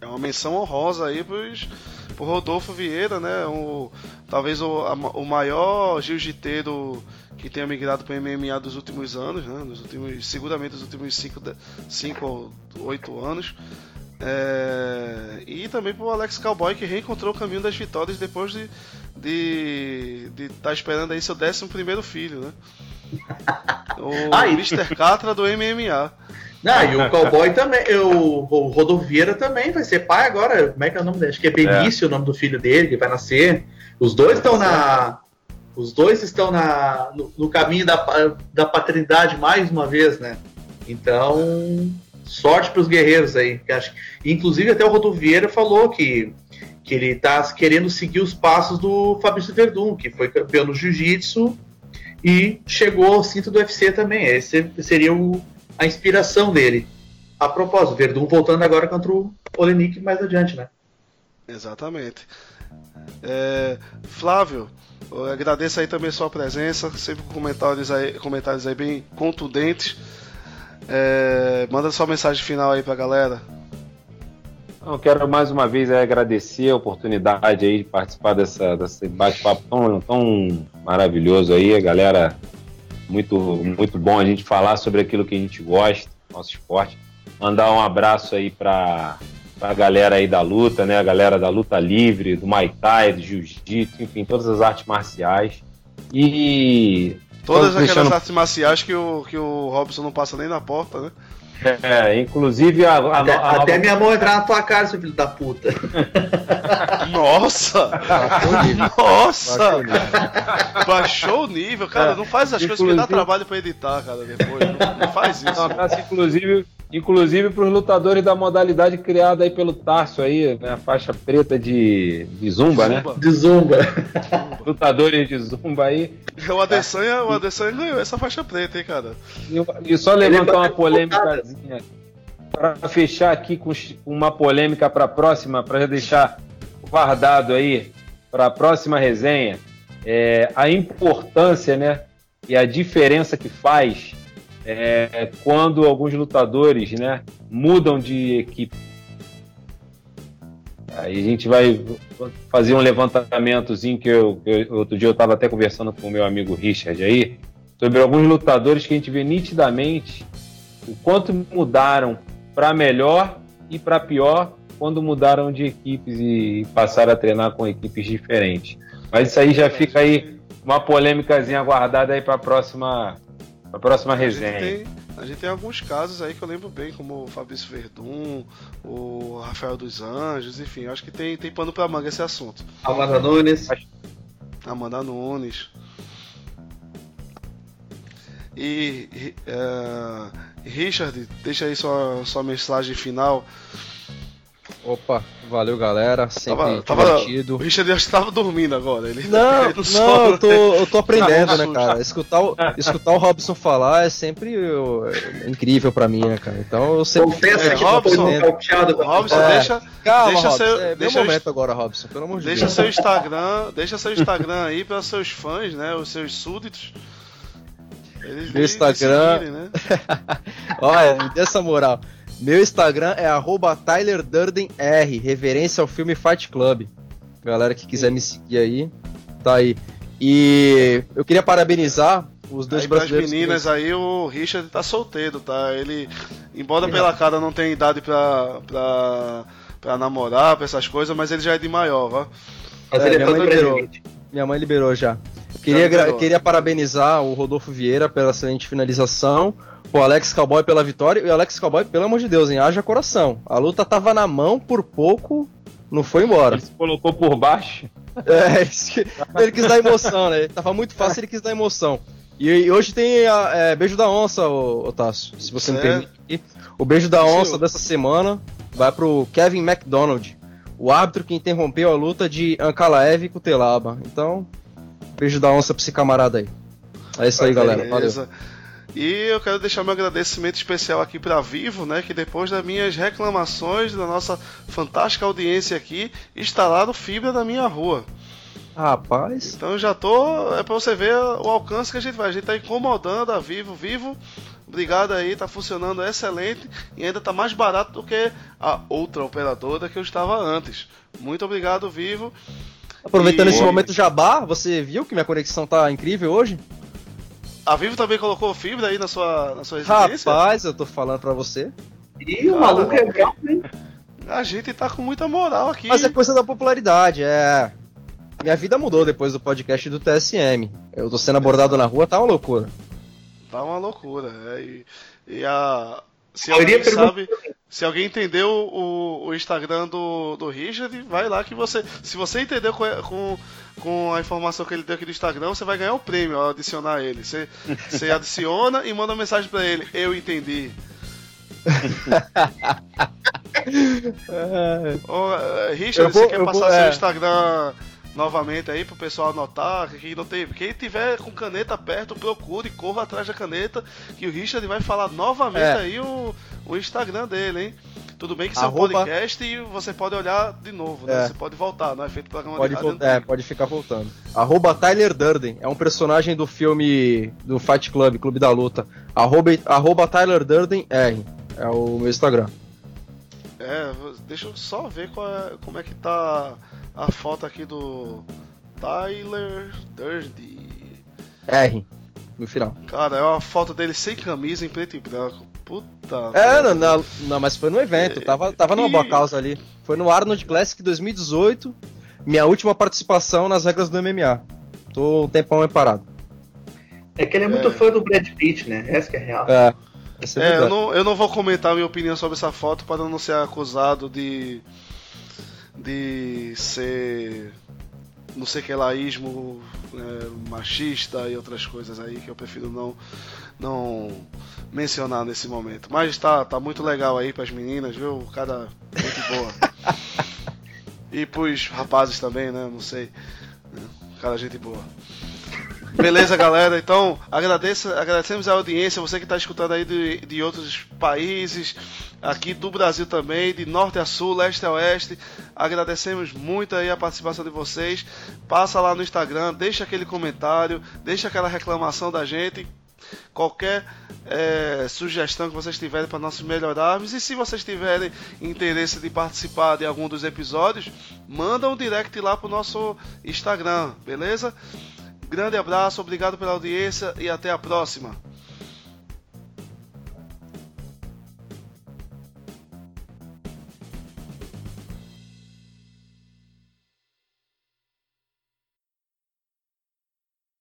É uma menção honrosa aí pros, pro Rodolfo Vieira, né? O, talvez o, a, o maior jiu-jiteiro que tenha migrado para o MMA dos últimos anos, né? Nos últimos, seguramente dos últimos 5 ou 8 anos. É, e também para o Alex Cowboy que reencontrou o caminho das vitórias depois de estar de, de tá esperando aí seu 11 primeiro filho, né? O *laughs* Ai. Mr. Catra do MMA. Ah, e o Cowboy também, o, o Rodoviera também vai ser pai agora. Como é que é o nome dele? Acho que é Benício é. o nome do filho dele, que vai nascer. Os dois estão na. Os dois estão na, no, no, caminho da, da paternidade mais uma vez, né? Então, sorte para os guerreiros aí. Acho, inclusive, até o Rodoviera falou que, que ele está querendo seguir os passos do Fabrício Verdun, que foi campeão no Jiu-Jitsu e chegou ao cinto do UFC também. Esse seria o, a inspiração dele. A propósito, Verdun voltando agora contra o Olenik mais adiante, né? Exatamente. É, Flávio, agradeço aí também sua presença, sempre com comentários aí, comentários aí bem contundentes. É, manda sua mensagem final aí pra galera. Eu quero mais uma vez agradecer a oportunidade aí de participar dessa, desse bate-papo tão, tão maravilhoso aí, galera muito, muito bom a gente falar sobre aquilo que a gente gosta, nosso esporte. Mandar um abraço aí para a galera aí da luta, né? A galera da luta livre, do Muay Thai, do Jiu-Jitsu, enfim, todas as artes marciais. E. Todas aquelas deixando... artes marciais que o, que o Robson não passa nem na porta, né? É, inclusive a, a, até, a, até minha mão entrar na tua cara, seu filho da puta. Nossa! *laughs* *laughs* Nossa! Baixou o nível, cara. É, não faz as coisas que dá trabalho pra editar, cara, depois. Não, não faz isso. Não, inclusive, inclusive para os lutadores da modalidade criada aí pelo Tarso aí, né, a faixa preta de, de zumba, né? De zumba. lutadores de zumba aí. O Adesanya, o Adesanya ganhou essa faixa preta, hein, cara. E, e só levantar uma polêmica para fechar aqui com uma polêmica para a próxima, para deixar guardado aí para a próxima resenha, é, a importância, né, e a diferença que faz é, quando alguns lutadores, né, mudam de equipe. Aí a gente vai fazer um levantamentozinho que eu, eu outro dia eu estava até conversando com o meu amigo Richard aí sobre alguns lutadores que a gente vê nitidamente o quanto mudaram para melhor e para pior quando mudaram de equipes e passaram a treinar com equipes diferentes. Mas isso aí já fica aí uma polêmicazinha guardada aí para a próxima, pra próxima resenha. A gente, tem, a gente tem alguns casos aí que eu lembro bem, como o Fabrício Verdun, o Rafael dos Anjos, enfim, acho que tem, tem pano para manga esse assunto. Amanda Nunes. Amanda Nunes. E, e uh, Richard, deixa aí sua, sua mensagem final. Opa, valeu galera, sempre tava, divertido. o Richard já estava dormindo agora. Ele, não, *laughs* ele não, não eu, tô, eu tô aprendendo, né, cara? Escutar o, *laughs* escutar o Robson falar é sempre eu, é incrível pra mim, né, cara? Então eu sempre fico é, Robson, Robson, é, deixa, calma, deixa Robson, seu, é deixa momento agora, Robson, pelo amor de deixa Deus. Seu *laughs* Instagram, deixa seu Instagram aí para seus fãs, né, os seus súditos. Eles Meu Instagram. né? Olha, me dê essa moral. Meu Instagram é TylerDurdenR, reverência ao filme Fight Club. Galera que quiser me seguir aí, tá aí. E eu queria parabenizar os dois aí, brasileiros. As meninas aí, o Richard tá solteiro, tá? Ele, embora pela cara não tenha idade pra, pra, pra namorar, pra essas coisas, mas ele já é de maior, ó. É, minha, mãe liberou, minha mãe liberou já. Queria, queria parabenizar o Rodolfo Vieira pela excelente finalização, o Alex Cowboy pela vitória e o Alex Cowboy, pelo amor de Deus, hein, haja coração. A luta tava na mão por pouco, não foi embora. Ele se colocou por baixo. É, *laughs* ele quis dar emoção, né? Tava muito fácil, ele quis dar emoção. E, hoje tem a, é, Beijo da Onça, o, Tássio, se você me permite. O Beijo da Onça dessa semana vai pro Kevin McDonald, o árbitro que interrompeu a luta de Ankalaev e Kutelaba. Então, Beijo da onça pra esse camarada aí. É isso aí, galera. Beleza. Valeu. E eu quero deixar meu agradecimento especial aqui para Vivo, né, que depois das minhas reclamações da nossa fantástica audiência aqui, instalaram fibra na minha rua. Rapaz. Então já tô, é para você ver o alcance que a gente vai. A gente tá incomodando a Vivo, Vivo. Obrigado aí, tá funcionando excelente e ainda tá mais barato do que a outra operadora que eu estava antes. Muito obrigado, Vivo. Aproveitando e... esse momento jabá, você viu que minha conexão tá incrível hoje? A Vivo também colocou fibra aí na sua, na sua residência? Rapaz, eu tô falando pra você. Ih, o maluco é legal, hein? A gente tá com muita moral aqui. Mas é coisa da popularidade, é. Minha vida mudou depois do podcast do TSM. Eu tô sendo abordado na rua, tá uma loucura. Tá uma loucura. É, e, e a. Se alguém sabe, se alguém entendeu o, o Instagram do, do Richard, vai lá que você. Se você entendeu com, com, com a informação que ele deu aqui do Instagram, você vai ganhar o prêmio ao adicionar ele. Você, você adiciona e manda uma mensagem para ele. Eu entendi. *laughs* Ô, Richard, vou, você quer passar vou, seu é... Instagram novamente aí pro pessoal anotar. Quem, não tem, quem tiver com caneta perto, procure, corra atrás da caneta, que o Richard vai falar novamente é. aí o, o Instagram dele, hein? Tudo bem que isso Arroba... é um podcast e você pode olhar de novo, né? É. Você pode voltar, não é feito programa pode de É, pode ficar voltando. Arroba Tyler Durden, é um personagem do filme do Fight Club, Clube da Luta. Arroba, arroba Tyler Durden R, é o meu Instagram. É, deixa eu só ver é, como é que tá a foto aqui do Tyler Durden. R, no final. Cara, é uma foto dele sem camisa, em preto e branco. Puta. É, não, não, não, mas foi no evento, tava, tava numa e... boa causa ali. Foi no Arnold Classic 2018, minha última participação nas regras do MMA. Tô um tempão aí parado. É que ele é muito é. fã do Brad Pitt, né? Essa que é real. É. É, é eu, não, eu não vou comentar a minha opinião sobre essa foto para não ser acusado de de ser não sei que laísmo é, machista e outras coisas aí que eu prefiro não não mencionar nesse momento. Mas tá, tá muito legal aí para as meninas, viu? Cada muito boa. *laughs* e pros rapazes também, né? Não sei. Cada gente boa. Beleza, galera? Então, agradeço, agradecemos a audiência, você que está escutando aí de, de outros países, aqui do Brasil também, de norte a sul, leste a oeste. Agradecemos muito aí a participação de vocês. Passa lá no Instagram, deixa aquele comentário, deixa aquela reclamação da gente. Qualquer é, sugestão que vocês tiverem para nós melhorarmos. E se vocês tiverem interesse de participar de algum dos episódios, manda um direct lá pro nosso Instagram, beleza? Grande abraço, obrigado pela audiência e até a próxima.